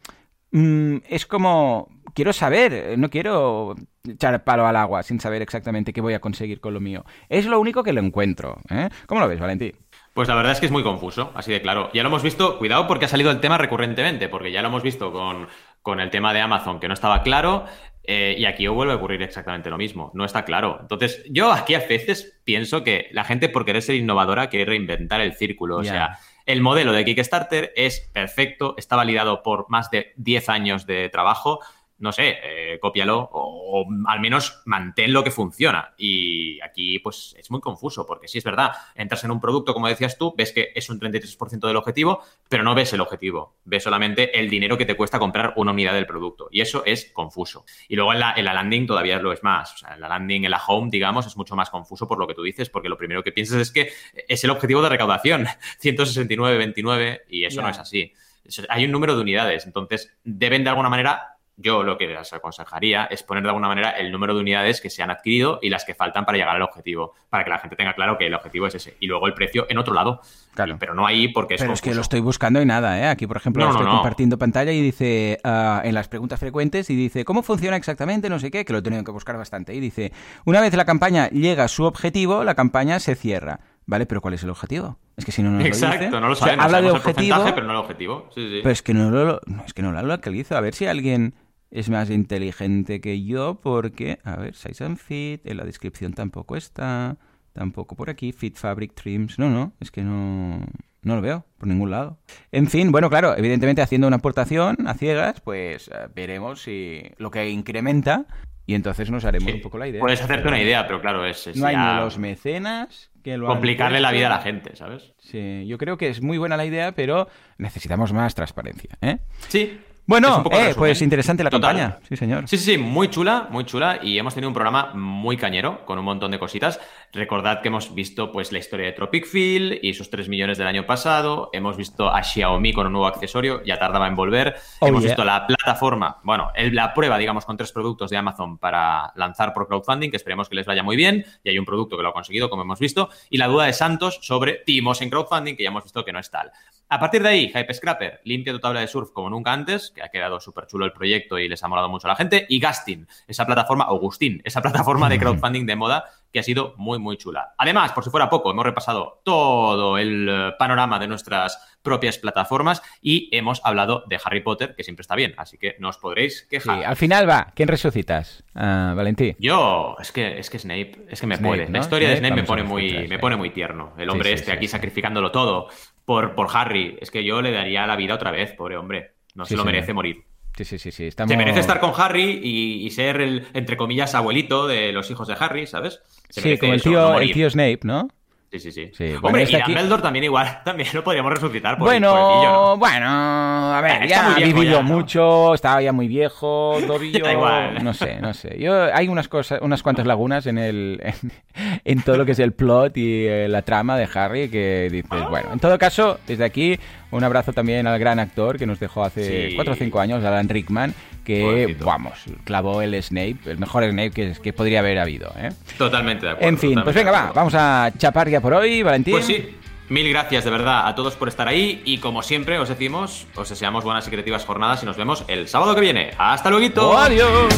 mm, es como, quiero saber, no quiero echar palo al agua sin saber exactamente qué voy a conseguir con lo mío. Es lo único que lo encuentro. ¿eh? ¿Cómo lo ves, Valentín? Pues la verdad es que es muy confuso, así de claro. Ya lo hemos visto, cuidado porque ha salido el tema recurrentemente, porque ya lo hemos visto con, con el tema de Amazon, que no estaba claro, eh, y aquí vuelve a ocurrir exactamente lo mismo. No está claro. Entonces, yo aquí a veces pienso que la gente, por querer ser innovadora, quiere reinventar el círculo. O sea, el modelo de Kickstarter es perfecto, está validado por más de 10 años de trabajo no sé, eh, cópialo o, al menos mantén lo que funciona. Y aquí, pues, es muy confuso, porque si es verdad, entras en un producto, como decías tú, ves que es un 33% del objetivo, pero no ves el objetivo. Ves solamente el dinero que te cuesta comprar una unidad del producto. Y eso es confuso. Y luego en la, en la landing todavía lo es más. O sea, en la landing, en la home, digamos, es mucho más confuso por lo que tú dices, porque lo primero que piensas es que es el objetivo de recaudación, 169,29, y eso no es así. Hay un número de unidades, entonces deben de alguna manera yo lo que les aconsejaría es poner de alguna manera el número de unidades que se han adquirido y las que faltan para llegar al objetivo, para que la gente tenga claro que el objetivo es ese. Y luego el precio en otro lado. Claro. Pero no ahí porque es Pero es que lo estoy buscando y nada, ¿eh? Aquí, por ejemplo, estoy compartiendo pantalla y dice ah, en las preguntas frecuentes y dice, ¿cómo funciona exactamente? No sé qué, que lo he tenido que buscar bastante. Y dice, una vez la campaña llega a su objetivo, la campaña se cierra. ¿Vale? Pero ¿cuál es el objetivo? Es que si no, no Exacto, no lo sabemos. habla de objetivo, pero no el objetivo. Sí, sí. Pero es que no lo, es que no lo localizo. A ver si alguien es más inteligente que yo porque, a ver, size and fit, en la descripción tampoco está, tampoco por aquí, fit fabric trims, no, no, es que no, no lo veo por ningún lado. En fin, bueno, claro, evidentemente haciendo una aportación a ciegas, pues eh, veremos si lo que incrementa y entonces nos haremos un poco la idea. Puedes hacerte una idea, pero claro, es... no hay ni los mecenas que lo Complicarle la vida a la gente, ¿sabes? Sí, yo creo que es muy buena la idea, pero necesitamos más transparencia, ¿eh? Sí, bueno, eh, pues interesante la campaña. Sí, señor. Sí, sí, sí, muy chula, muy chula. Y hemos tenido un programa muy cañero, con un montón de cositas. Recordad que hemos visto pues la historia de Tropic Field y sus 3 millones del año pasado. Hemos visto a Xiaomi con un nuevo accesorio, ya tardaba en volver. Oh, hemos visto la plataforma, bueno, la prueba, digamos, con tres productos de Amazon para lanzar por crowdfunding, que esperemos que les vaya muy bien. Y hay un producto que lo ha conseguido, como hemos visto. Y la duda de Santos sobre Timos en crowdfunding, que ya hemos visto que no es tal. A partir de ahí, Hype Scrapper limpia tu tabla de surf como nunca antes, que ha quedado súper chulo el proyecto y les ha molado mucho a la gente. Y Gastin, esa plataforma, Augustín, esa plataforma de crowdfunding de moda que ha sido muy, muy chula. Además, por si fuera poco, hemos repasado todo el eh, panorama de nuestras propias plataformas y hemos hablado de Harry Potter, que siempre está bien, así que no os podréis quejar. Sí, al final va, ¿quién resucitas? Uh, Valentín. Yo, es que, es que Snape, es que me puede. La historia de Snape me pone, muy, me pone muy tierno. El hombre este aquí sacrificándolo todo por, por Harry. Es que yo le daría la vida otra vez, pobre hombre. No se lo merece morir. Sí, sí, sí, sí. Se merece estar con Harry y, ser el, entre comillas, abuelito de los hijos de Harry, ¿sabes? sí, como el tío, el tío Snape, ¿no? Sí, sí, sí. Hombre, y Dumbledore también igual, también lo podríamos resucitar por Bueno, bueno, a ver, ya ha vivido mucho, estaba ya muy viejo, Dobby no sé, no sé. Yo, hay unas cosas, unas cuantas lagunas en el en, todo lo que es el plot y eh, la trama de Harry que dices, bueno, en todo caso, desde aquí un abrazo también al gran actor que nos dejó hace 4 o 5 años, Alan Rickman, que, vamos, clavó el Snape, el mejor Snape que, que podría haber habido. ¿eh? Totalmente de acuerdo. En fin, pues venga, va, vamos a chapar ya por hoy, Valentín. Pues sí. Mil gracias de verdad a todos por estar ahí y como siempre os decimos, os deseamos buenas y creativas jornadas y nos vemos el sábado que viene. ¡Hasta luego! ¡Adiós!